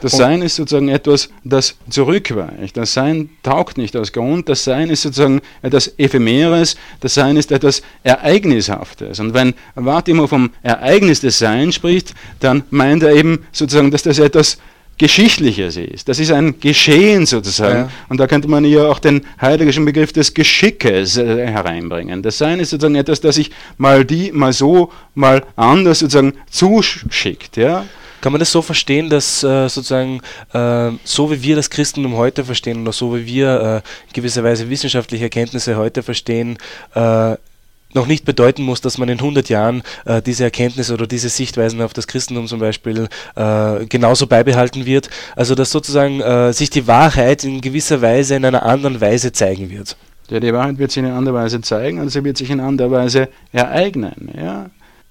Das Sein ist sozusagen etwas, das zurückweicht. Das Sein taugt nicht aus Grund. Das Sein ist sozusagen etwas Ephemeres. Das Sein ist etwas Ereignishaftes. Und wenn Wartimo vom Ereignis des Seins spricht, dann meint er eben sozusagen, dass das etwas Geschichtliches ist. Das ist ein Geschehen sozusagen. Ja. Und da könnte man ja auch den heideggerschen Begriff des Geschickes äh, hereinbringen. Das Sein ist sozusagen etwas, das sich mal die, mal so, mal anders sozusagen zuschickt. Ja? Kann man das so verstehen, dass äh, sozusagen äh, so wie wir das Christentum heute verstehen oder so wie wir äh, gewisserweise wissenschaftliche Erkenntnisse heute verstehen, äh, noch nicht bedeuten muss, dass man in 100 Jahren äh, diese Erkenntnisse oder diese Sichtweisen auf das Christentum zum Beispiel äh, genauso beibehalten wird. Also dass sozusagen äh, sich die Wahrheit in gewisser Weise in einer anderen Weise zeigen wird. Ja, die Wahrheit wird sich in einer anderen Weise zeigen und sie wird sich in einer anderen Weise ereignen. Ja?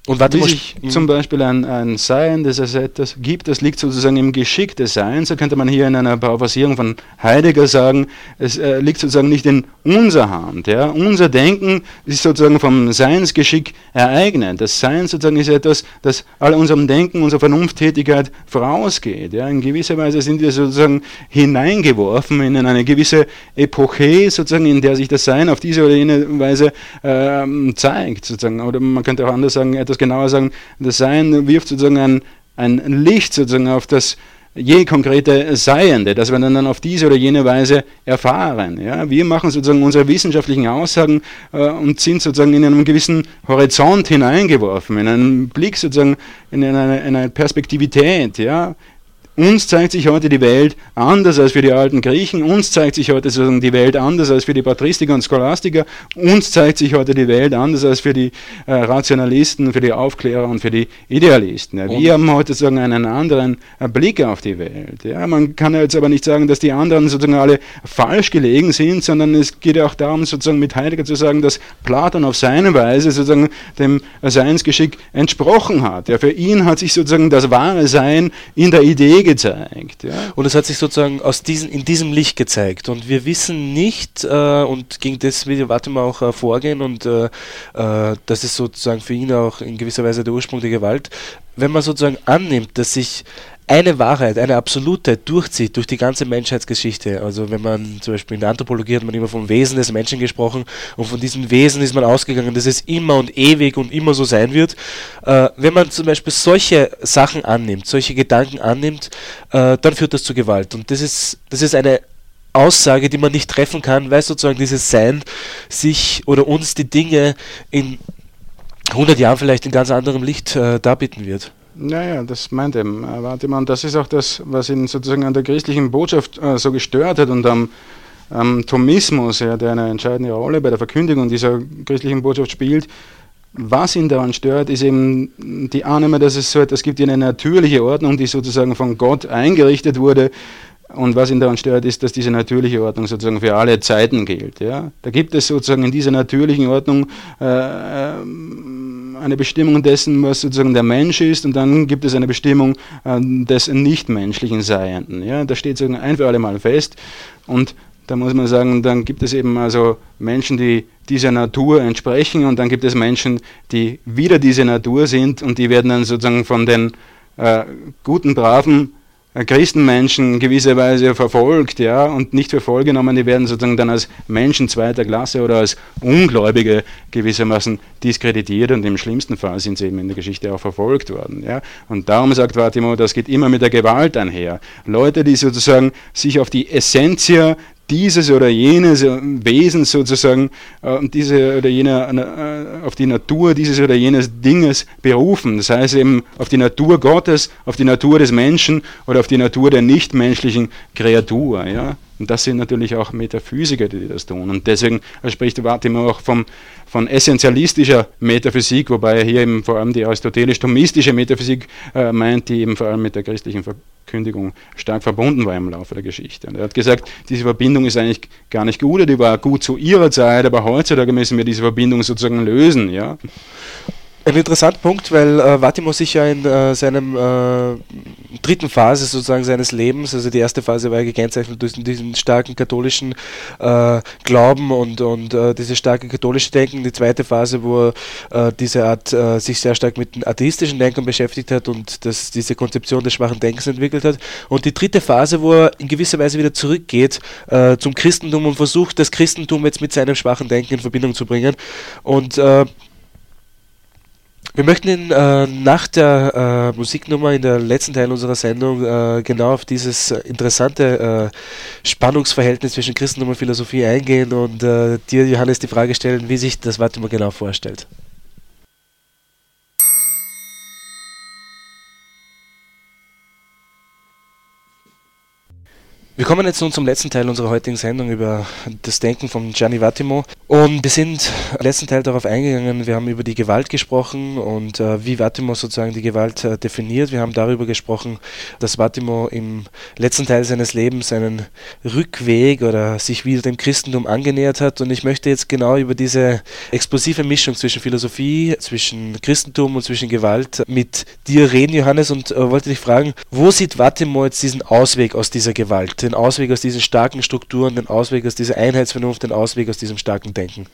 Und warte, wie sich zum Beispiel ein, ein Sein, das es etwas gibt, das liegt sozusagen im Geschick des Seins, so könnte man hier in einer Paraphrasierung von Heidegger sagen, es äh, liegt sozusagen nicht in unserer Hand. Ja? Unser Denken ist sozusagen vom Seinsgeschick ereignet. Das Sein sozusagen ist etwas, das all unserem Denken, unserer Vernunfttätigkeit vorausgeht. Ja? In gewisser Weise sind wir sozusagen hineingeworfen in eine gewisse Epoche, sozusagen, in der sich das Sein auf diese oder jene Weise äh, zeigt. Sozusagen. Oder man könnte auch anders sagen, etwas etwas genauer sagen, das Sein wirft sozusagen ein, ein Licht sozusagen auf das je konkrete Seiende, das wir dann auf diese oder jene Weise erfahren. Ja, wir machen sozusagen unsere wissenschaftlichen Aussagen äh, und sind sozusagen in einem gewissen Horizont hineingeworfen, in einen Blick sozusagen, in eine, in eine Perspektivität. Ja, uns zeigt sich heute die Welt anders als für die alten Griechen, uns zeigt sich heute sozusagen die Welt anders als für die Patristiker und Scholastiker, uns zeigt sich heute die Welt anders als für die äh, Rationalisten, für die Aufklärer und für die Idealisten. Ja, wir haben heute sozusagen einen anderen äh, Blick auf die Welt. Ja, man kann jetzt aber nicht sagen, dass die anderen sozusagen alle falsch gelegen sind, sondern es geht ja auch darum, sozusagen mit Heidegger zu sagen, dass Platon auf seine Weise sozusagen dem Seinsgeschick entsprochen hat. Ja, für ihn hat sich sozusagen das wahre Sein in der Idee gezeigt. Ja. Und es hat sich sozusagen aus diesen, in diesem Licht gezeigt. Und wir wissen nicht, äh, und gegen das will mal auch äh, vorgehen, und äh, äh, das ist sozusagen für ihn auch in gewisser Weise der Ursprung der Gewalt, wenn man sozusagen annimmt, dass sich eine Wahrheit, eine absolute durchzieht durch die ganze Menschheitsgeschichte. Also wenn man zum Beispiel in der Anthropologie hat man immer vom Wesen des Menschen gesprochen und von diesem Wesen ist man ausgegangen, dass es immer und ewig und immer so sein wird. Äh, wenn man zum Beispiel solche Sachen annimmt, solche Gedanken annimmt, äh, dann führt das zu Gewalt. Und das ist, das ist eine Aussage, die man nicht treffen kann, weil sozusagen dieses Sein sich oder uns die Dinge in 100 Jahren vielleicht in ganz anderem Licht äh, darbieten wird. Naja, das meint eben äh, Warte mal, und das ist auch das, was ihn sozusagen an der christlichen Botschaft äh, so gestört hat und am, am Thomismus, ja, der eine entscheidende Rolle bei der Verkündigung dieser christlichen Botschaft spielt. Was ihn daran stört, ist eben die Annahme, dass es so etwas gibt wie eine natürliche Ordnung, die sozusagen von Gott eingerichtet wurde. Und was ihn daran stört, ist, dass diese natürliche Ordnung sozusagen für alle Zeiten gilt. Ja? Da gibt es sozusagen in dieser natürlichen Ordnung äh, äh eine Bestimmung dessen, was sozusagen der Mensch ist, und dann gibt es eine Bestimmung äh, des nichtmenschlichen Seienden. Ja? Das steht sozusagen ein für alle Mal fest. Und da muss man sagen, dann gibt es eben also Menschen, die dieser Natur entsprechen, und dann gibt es Menschen, die wieder diese Natur sind, und die werden dann sozusagen von den äh, guten, braven Christenmenschen gewisserweise verfolgt, ja, und nicht für voll genommen, die werden sozusagen dann als Menschen zweiter Klasse oder als Ungläubige gewissermaßen diskreditiert und im schlimmsten Fall sind sie eben in der Geschichte auch verfolgt worden, ja. Und darum sagt Vatimo, das geht immer mit der Gewalt einher. Leute, die sozusagen sich auf die Essentia dieses oder jenes Wesen sozusagen, äh, diese oder jene, äh, auf die Natur dieses oder jenes Dinges berufen. Das heißt eben auf die Natur Gottes, auf die Natur des Menschen oder auf die Natur der nichtmenschlichen Kreatur. Ja? Und das sind natürlich auch Metaphysiker, die das tun. Und deswegen spricht Wartimer auch vom, von essentialistischer Metaphysik, wobei er hier eben vor allem die aristotelisch-thomistische Metaphysik äh, meint, die eben vor allem mit der christlichen Verkündigung stark verbunden war im Laufe der Geschichte. Und er hat gesagt, diese Verbindung ist eigentlich gar nicht gut, die war gut zu ihrer Zeit, aber heutzutage müssen wir diese Verbindung sozusagen lösen. Ja? Ein interessanter Punkt, weil äh, Vatimo sich ja in äh, seinem äh, dritten Phase sozusagen seines Lebens, also die erste Phase war ja gekennzeichnet durch diesen starken katholischen äh, Glauben und, und äh, dieses starke katholische Denken, die zweite Phase, wo er äh, diese Art sich sehr stark mit dem atheistischen Denken beschäftigt hat und das, diese Konzeption des schwachen Denkens entwickelt hat. Und die dritte Phase, wo er in gewisser Weise wieder zurückgeht zum Christentum und versucht, das Christentum jetzt mit seinem schwachen Denken in Verbindung zu bringen. Und wir möchten in, äh, nach der äh, Musiknummer in der letzten Teil unserer Sendung äh, genau auf dieses äh, interessante äh, Spannungsverhältnis zwischen Christentum und Philosophie eingehen und äh, dir, Johannes, die Frage stellen, wie sich das Warte genau vorstellt. Wir kommen jetzt nun zum letzten Teil unserer heutigen Sendung über das Denken von Gianni Vattimo. Und wir sind im letzten Teil darauf eingegangen, wir haben über die Gewalt gesprochen und äh, wie Vattimo sozusagen die Gewalt äh, definiert. Wir haben darüber gesprochen, dass Vattimo im letzten Teil seines Lebens einen Rückweg oder sich wieder dem Christentum angenähert hat. Und ich möchte jetzt genau über diese explosive Mischung zwischen Philosophie, zwischen Christentum und zwischen Gewalt mit dir reden, Johannes, und äh, wollte dich fragen, wo sieht Vattimo jetzt diesen Ausweg aus dieser Gewalt? Den Ausweg aus diesen starken Strukturen, den Ausweg aus dieser Einheitsvernunft, den Ausweg aus diesem starken Denken?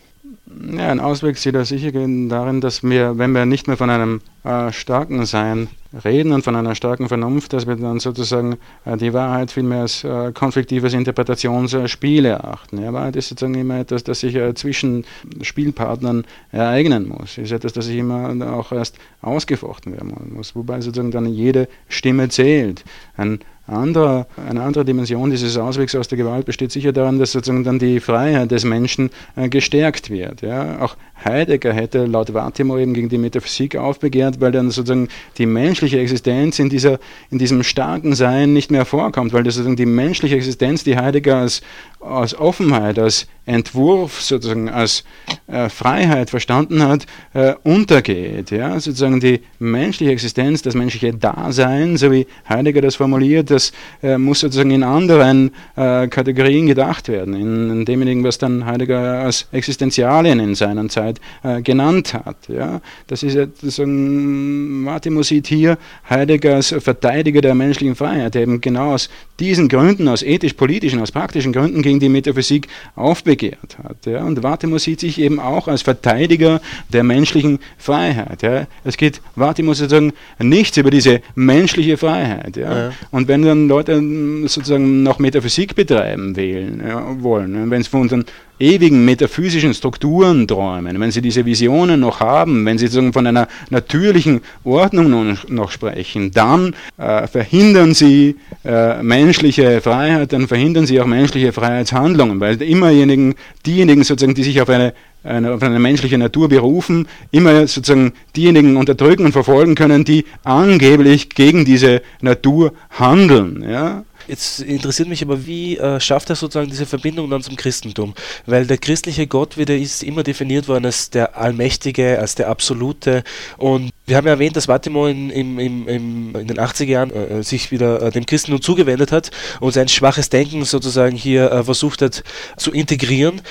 Ja, ein Ausweg sieht er sicher darin, dass wir, wenn wir nicht mehr von einem äh, starken Sein reden und von einer starken Vernunft, dass wir dann sozusagen äh, die Wahrheit vielmehr als äh, konfliktives Interpretationsspiel erachten. Ja, Wahrheit ist sozusagen immer etwas, das sich äh, zwischen Spielpartnern ereignen muss. Ist etwas, das sich immer auch erst ausgefochten werden muss, wobei sozusagen dann jede Stimme zählt. Ein anderer, eine andere Dimension dieses Auswegs aus der Gewalt besteht sicher darin, dass sozusagen dann die Freiheit des Menschen äh, gestärkt wird. Ja? Auch Heidegger hätte laut Vatimo eben gegen die Metaphysik aufbegehrt, weil dann sozusagen die menschliche Existenz in, dieser, in diesem starken Sein nicht mehr vorkommt, weil das sozusagen die menschliche Existenz, die Heidegger als, als Offenheit, als Entwurf, sozusagen als äh, Freiheit verstanden hat, äh, untergeht. Ja? Sozusagen die menschliche Existenz, das menschliche Dasein, so wie Heidegger das formuliert, das äh, muss sozusagen in anderen äh, Kategorien gedacht werden, in, in demjenigen, was dann Heidegger als Existenzialien in seiner Zeit äh, genannt hat. Ja? Das ist ja, sozusagen, Martin sieht hier Heidegger als Verteidiger der menschlichen Freiheit, der eben genau aus diesen Gründen, aus ethisch-politischen, aus praktischen Gründen gegen die Metaphysik aufbegehrt hat. Ja? Und Wartimo sieht sich eben auch als Verteidiger der menschlichen Freiheit. Ja? Es geht Wartimo sozusagen nichts über diese menschliche Freiheit. Ja? Und wenn dann Leute sozusagen noch Metaphysik betreiben wählen, wollen, wenn es von unseren ewigen metaphysischen Strukturen träumen, wenn sie diese Visionen noch haben, wenn sie sozusagen von einer natürlichen Ordnung noch, sprechen, dann äh, verhindern sie äh, menschliche Freiheit, dann verhindern sie auch menschliche Freiheitshandlungen, weil immerjenigen, diejenigen sozusagen, die sich auf eine eine, auf eine menschliche Natur berufen, immer sozusagen diejenigen unterdrücken und verfolgen können, die angeblich gegen diese Natur handeln. Ja? Jetzt interessiert mich aber, wie äh, schafft er sozusagen diese Verbindung dann zum Christentum? Weil der christliche Gott wieder ist immer definiert worden als der Allmächtige, als der Absolute. Und wir haben ja erwähnt, dass Vatimo in, in, in, in den 80er Jahren äh, sich wieder äh, dem Christentum zugewendet hat und sein schwaches Denken sozusagen hier äh, versucht hat zu integrieren.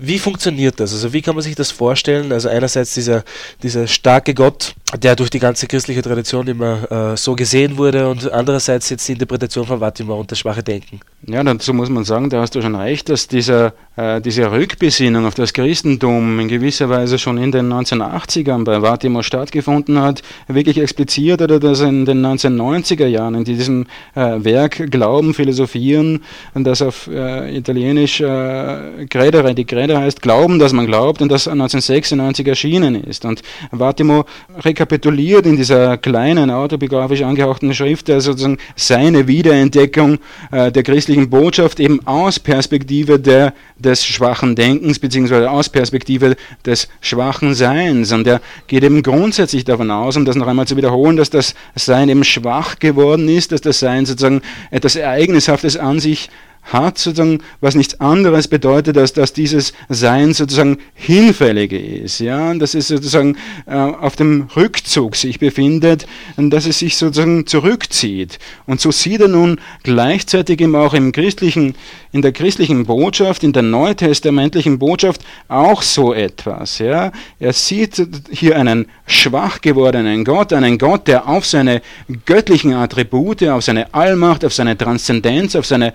Wie funktioniert das? Also wie kann man sich das vorstellen? Also einerseits dieser, dieser starke Gott, der durch die ganze christliche Tradition immer äh, so gesehen wurde und andererseits jetzt die Interpretation von Vatima und das schwache Denken. Ja, dazu muss man sagen, da hast du schon recht, dass dieser, äh, diese Rückbesinnung auf das Christentum in gewisser Weise schon in den 1980ern bei Vatima stattgefunden hat, wirklich expliziert oder dass in den 1990er Jahren in diesem äh, Werk Glauben, Philosophieren, das auf äh, Italienisch äh, Credere, die Credere heißt Glauben, dass man glaubt und das 1996 erschienen ist. Und Vatimo rekapituliert in dieser kleinen autobiografisch angehauchten Schrift sozusagen seine Wiederentdeckung äh, der christlichen Botschaft eben aus Perspektive der, des schwachen Denkens beziehungsweise aus Perspektive des schwachen Seins. Und er geht eben grundsätzlich davon aus, um das noch einmal zu wiederholen, dass das Sein eben schwach geworden ist, dass das Sein sozusagen etwas Ereignishaftes an sich hat, sozusagen, was nichts anderes bedeutet, als dass dieses Sein sozusagen hinfällige ist, ja, dass es sozusagen äh, auf dem Rückzug sich befindet und dass es sich sozusagen zurückzieht. Und so sieht er nun gleichzeitig eben auch im christlichen, in der christlichen Botschaft, in der neutestamentlichen Botschaft auch so etwas, ja. Er sieht hier einen schwach gewordenen Gott, einen Gott, der auf seine göttlichen Attribute, auf seine Allmacht, auf seine Transzendenz, auf seine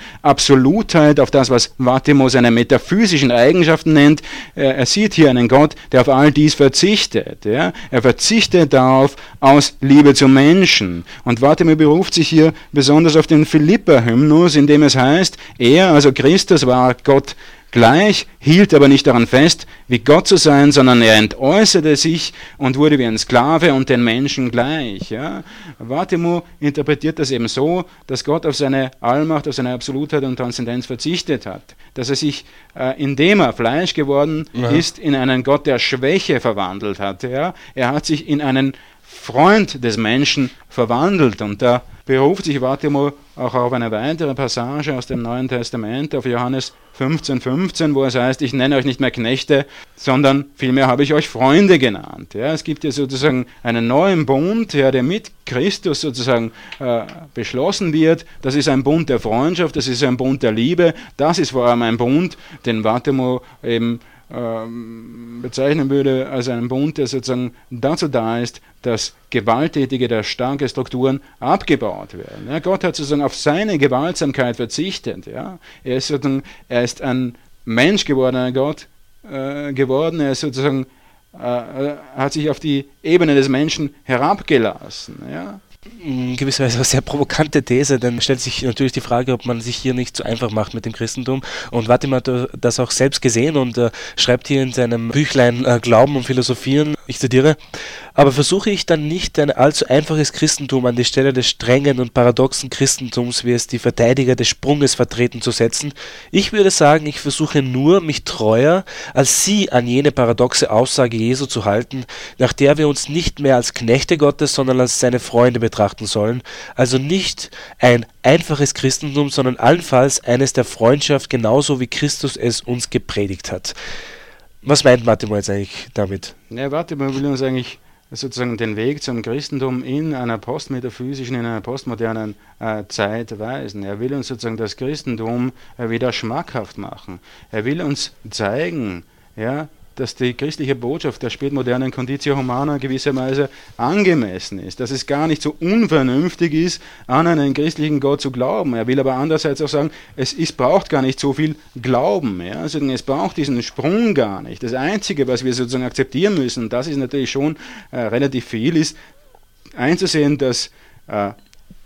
Absolutheit, auf das, was Vatimo seine metaphysischen Eigenschaften nennt, äh, er sieht hier einen Gott, der auf all dies verzichtet. Ja? Er verzichtet darauf aus Liebe zum Menschen. Und Vatimo beruft sich hier besonders auf den Philippa-Hymnus, in dem es heißt, er, also Christus, war Gott gleich, hielt aber nicht daran fest, wie Gott zu sein, sondern er entäußerte sich und wurde wie ein Sklave und den Menschen gleich. Ja. Vatimo interpretiert das eben so, dass Gott auf seine Allmacht, auf seine Absolutheit und Transzendenz verzichtet hat. Dass er sich, äh, indem er Fleisch geworden ja. ist, in einen Gott der Schwäche verwandelt hat. Ja. Er hat sich in einen Freund des Menschen verwandelt und da beruft sich Vatimo auch auf eine weitere Passage aus dem Neuen Testament, auf Johannes 15,15, 15, wo es heißt, ich nenne euch nicht mehr Knechte, sondern vielmehr habe ich euch Freunde genannt. Ja, es gibt ja sozusagen einen neuen Bund, ja, der mit Christus sozusagen äh, beschlossen wird. Das ist ein Bund der Freundschaft, das ist ein Bund der Liebe, das ist vor allem ein Bund, den Vatimo eben ähm, bezeichnen würde als einen Bund, der sozusagen dazu da ist, dass gewalttätige, dass starke Strukturen abgebaut werden. Ja, Gott hat sozusagen auf seine Gewaltsamkeit verzichtet. Ja. Er, ist sozusagen, er ist ein Mensch gewordener Gott äh, geworden. Er ist sozusagen äh, hat sich auf die Ebene des Menschen herabgelassen. Ja in gewisser Weise eine sehr provokante These, denn stellt sich natürlich die Frage, ob man sich hier nicht zu einfach macht mit dem Christentum. Und Vatim hat das auch selbst gesehen und äh, schreibt hier in seinem Büchlein äh, Glauben und Philosophieren, ich zitiere, aber versuche ich dann nicht ein allzu einfaches Christentum an die Stelle des strengen und paradoxen Christentums, wie es die Verteidiger des Sprunges vertreten, zu setzen? Ich würde sagen, ich versuche nur, mich treuer als Sie an jene paradoxe Aussage Jesu zu halten, nach der wir uns nicht mehr als Knechte Gottes, sondern als seine Freunde betrachten sollen, also nicht ein einfaches Christentum, sondern allenfalls eines der Freundschaft, genauso wie Christus es uns gepredigt hat. Was meint Mattimo jetzt eigentlich damit? Ja, Mattimo will uns eigentlich sozusagen den Weg zum Christentum in einer postmetaphysischen, in einer postmodernen äh, Zeit weisen. Er will uns sozusagen das Christentum äh, wieder schmackhaft machen. Er will uns zeigen, ja, dass die christliche Botschaft der spätmodernen Conditio Humana gewisserweise angemessen ist, dass es gar nicht so unvernünftig ist, an einen christlichen Gott zu glauben. Er will aber andererseits auch sagen, es ist, braucht gar nicht so viel Glauben. Ja? Also es braucht diesen Sprung gar nicht. Das Einzige, was wir sozusagen akzeptieren müssen, das ist natürlich schon äh, relativ viel, ist einzusehen, dass äh,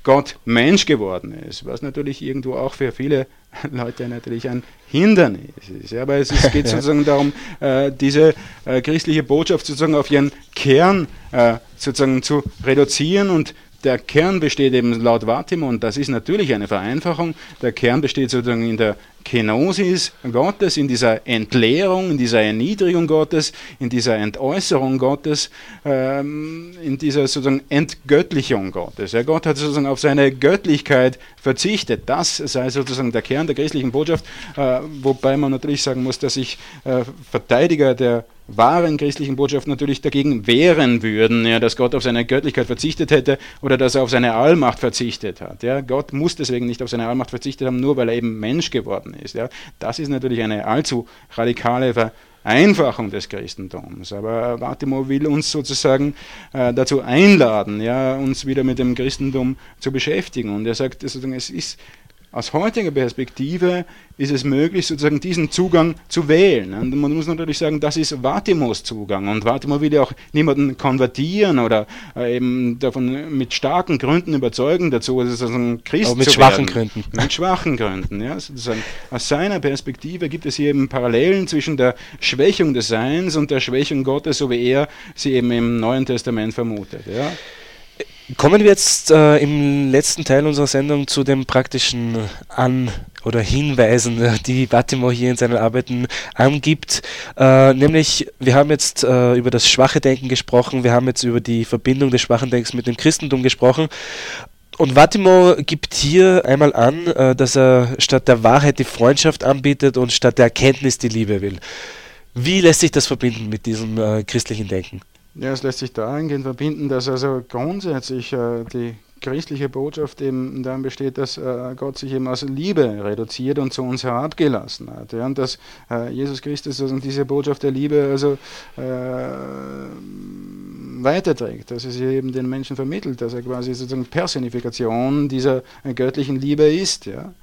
Gott Mensch geworden ist, was natürlich irgendwo auch für viele Leute natürlich ein Hindernis ist. Aber es ist, geht sozusagen darum, äh, diese äh, christliche Botschaft sozusagen auf ihren Kern äh, sozusagen zu reduzieren und der Kern besteht eben laut Vatimo, und das ist natürlich eine Vereinfachung, der Kern besteht sozusagen in der Kenosis Gottes, in dieser Entleerung, in dieser Erniedrigung Gottes, in dieser Entäußerung Gottes, ähm, in dieser sozusagen Entgöttlichung Gottes. Ja, Gott hat sozusagen auf seine Göttlichkeit verzichtet. Das sei sozusagen der Kern der christlichen Botschaft, äh, wobei man natürlich sagen muss, dass sich äh, Verteidiger der wahren christlichen Botschaft natürlich dagegen wehren würden, ja, dass Gott auf seine Göttlichkeit verzichtet hätte oder dass er auf seine Allmacht verzichtet hat. Ja. Gott muss deswegen nicht auf seine Allmacht verzichtet haben, nur weil er eben Mensch geworden ist. Ja. Das ist natürlich eine allzu radikale Vereinfachung des Christentums. Aber Vatimo will uns sozusagen äh, dazu einladen, ja, uns wieder mit dem Christentum zu beschäftigen. Und er sagt, es ist aus heutiger Perspektive ist es möglich, sozusagen diesen Zugang zu wählen. Und man muss natürlich sagen, das ist Vatimos Zugang. Und Vatimo will ja auch niemanden konvertieren oder äh, eben davon mit starken Gründen überzeugen dazu, also ein Christ Aber mit zu schwachen werden. Gründen. Mit schwachen Gründen, ja. Sozusagen. Aus seiner Perspektive gibt es hier eben Parallelen zwischen der Schwächung des Seins und der Schwächung Gottes, so wie er sie eben im Neuen Testament vermutet. Ja. Kommen wir jetzt äh, im letzten Teil unserer Sendung zu den praktischen An- oder Hinweisen, die Baltimore hier in seinen Arbeiten angibt. Äh, nämlich, wir haben jetzt äh, über das schwache Denken gesprochen, wir haben jetzt über die Verbindung des schwachen Denkens mit dem Christentum gesprochen. Und Vatimo gibt hier einmal an, äh, dass er statt der Wahrheit die Freundschaft anbietet und statt der Erkenntnis die Liebe will. Wie lässt sich das verbinden mit diesem äh, christlichen Denken? Ja, es lässt sich dahingehend verbinden, dass also grundsätzlich äh, die christliche Botschaft eben darin besteht, dass äh, Gott sich eben aus Liebe reduziert und zu uns herabgelassen hat. Ja, und dass äh, Jesus Christus also diese Botschaft der Liebe also äh, weiterträgt, dass er sie eben den Menschen vermittelt, dass er quasi sozusagen Personifikation dieser äh, göttlichen Liebe ist. Ja.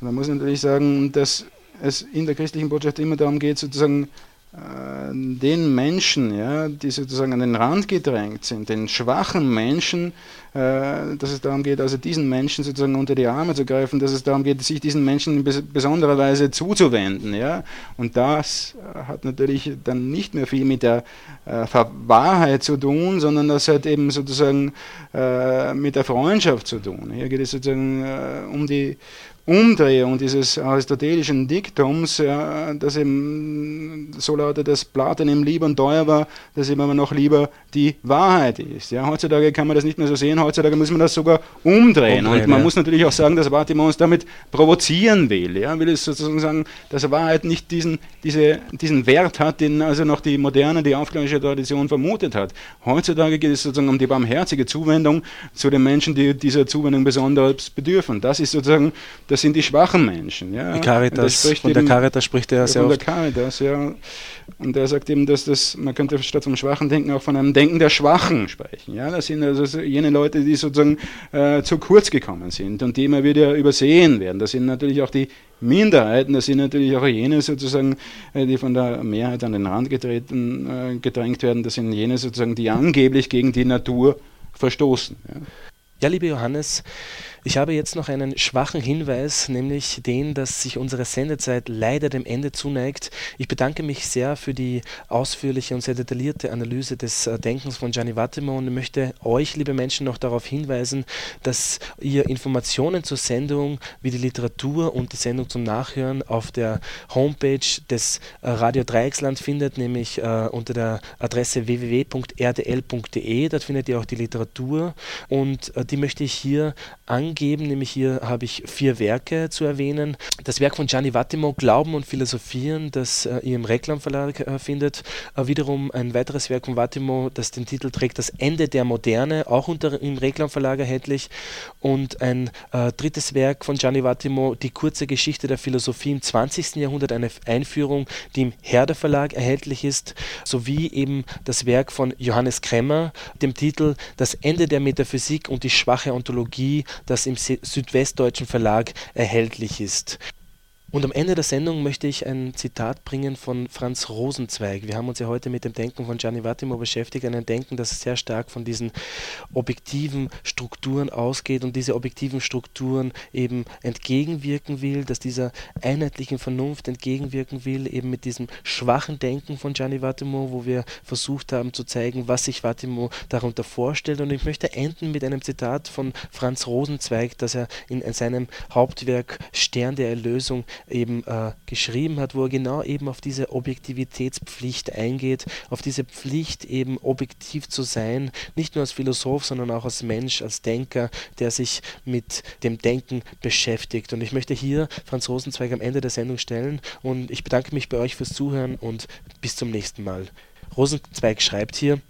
Und man muss natürlich sagen, dass es in der christlichen Botschaft immer darum geht, sozusagen den Menschen, ja, die sozusagen an den Rand gedrängt sind, den schwachen Menschen, äh, dass es darum geht, also diesen Menschen sozusagen unter die Arme zu greifen, dass es darum geht, sich diesen Menschen in besonderer Weise zuzuwenden. Ja? Und das äh, hat natürlich dann nicht mehr viel mit der äh, Wahrheit zu tun, sondern das hat eben sozusagen äh, mit der Freundschaft zu tun. Hier geht es sozusagen äh, um die Umdrehung dieses aristotelischen Diktums, ja, das eben so lautet, dass Platon ihm lieber und teuer war, dass ihm aber noch lieber die Wahrheit ist. Ja, heutzutage kann man das nicht mehr so sehen, heutzutage muss man das sogar umdrehen. umdrehen und man ja. muss natürlich auch sagen, dass Vatima uns damit provozieren will. Ja, will es sozusagen sagen, dass Wahrheit nicht diesen, diese, diesen Wert hat, den also noch die moderne, die aufklärerische Tradition vermutet hat. Heutzutage geht es sozusagen um die barmherzige Zuwendung zu den Menschen, die dieser Zuwendung besonders bedürfen. Das ist sozusagen das sind die schwachen Menschen. Ja. Die Caritas, von der Caritas spricht er sehr von oft. der Caritas, ja. Und er sagt eben, dass das, man könnte statt vom schwachen Denken auch von einem Denken der Schwachen sprechen. Ja. Das sind also jene Leute, die sozusagen äh, zu kurz gekommen sind und die immer wieder übersehen werden. Das sind natürlich auch die Minderheiten, das sind natürlich auch jene sozusagen, äh, die von der Mehrheit an den Rand getreten, äh, gedrängt werden. Das sind jene sozusagen, die angeblich gegen die Natur verstoßen. Ja, ja liebe Johannes, ich habe jetzt noch einen schwachen Hinweis, nämlich den, dass sich unsere Sendezeit leider dem Ende zuneigt. Ich bedanke mich sehr für die ausführliche und sehr detaillierte Analyse des äh, Denkens von Gianni Vattimo und möchte euch, liebe Menschen, noch darauf hinweisen, dass ihr Informationen zur Sendung wie die Literatur und die Sendung zum Nachhören auf der Homepage des äh, Radio Dreiecksland findet, nämlich äh, unter der Adresse www.rdl.de. Dort findet ihr auch die Literatur und äh, die möchte ich hier angeben angeben, nämlich hier habe ich vier Werke zu erwähnen. Das Werk von Gianni Vattimo, Glauben und Philosophieren, das äh, ihr im Reklamverlag äh, findet. Äh, wiederum ein weiteres Werk von Vattimo, das den Titel trägt Das Ende der Moderne, auch unter, im Reklamverlag erhältlich. Und ein äh, drittes Werk von Gianni Vattimo, Die kurze Geschichte der Philosophie im 20. Jahrhundert, eine Einführung, die im Herder Verlag erhältlich ist, sowie eben das Werk von Johannes Kremmer, dem Titel Das Ende der Metaphysik und die schwache Ontologie, das das im Südwestdeutschen Verlag erhältlich ist. Und am Ende der Sendung möchte ich ein Zitat bringen von Franz Rosenzweig. Wir haben uns ja heute mit dem Denken von Gianni Vattimo beschäftigt, ein Denken, das sehr stark von diesen objektiven Strukturen ausgeht und diese objektiven Strukturen eben entgegenwirken will, dass dieser einheitlichen Vernunft entgegenwirken will, eben mit diesem schwachen Denken von Gianni Vattimo, wo wir versucht haben zu zeigen, was sich Vattimo darunter vorstellt. Und ich möchte enden mit einem Zitat von Franz Rosenzweig, das er in seinem Hauptwerk Stern der Erlösung eben äh, geschrieben hat, wo er genau eben auf diese Objektivitätspflicht eingeht, auf diese Pflicht eben objektiv zu sein, nicht nur als Philosoph, sondern auch als Mensch, als Denker, der sich mit dem Denken beschäftigt. Und ich möchte hier Franz Rosenzweig am Ende der Sendung stellen und ich bedanke mich bei euch fürs Zuhören und bis zum nächsten Mal. Rosenzweig schreibt hier,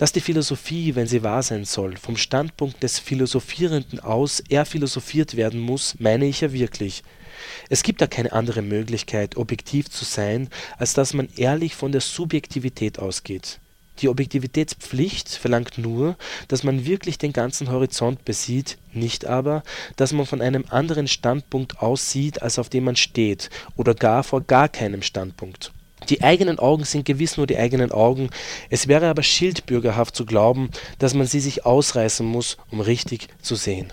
Dass die Philosophie, wenn sie wahr sein soll, vom Standpunkt des Philosophierenden aus eher philosophiert werden muss, meine ich ja wirklich. Es gibt da keine andere Möglichkeit, objektiv zu sein, als dass man ehrlich von der Subjektivität ausgeht. Die Objektivitätspflicht verlangt nur, dass man wirklich den ganzen Horizont besieht, nicht aber, dass man von einem anderen Standpunkt aus sieht, als auf dem man steht, oder gar vor gar keinem Standpunkt. Die eigenen Augen sind gewiss nur die eigenen Augen, es wäre aber schildbürgerhaft zu glauben, dass man sie sich ausreißen muss, um richtig zu sehen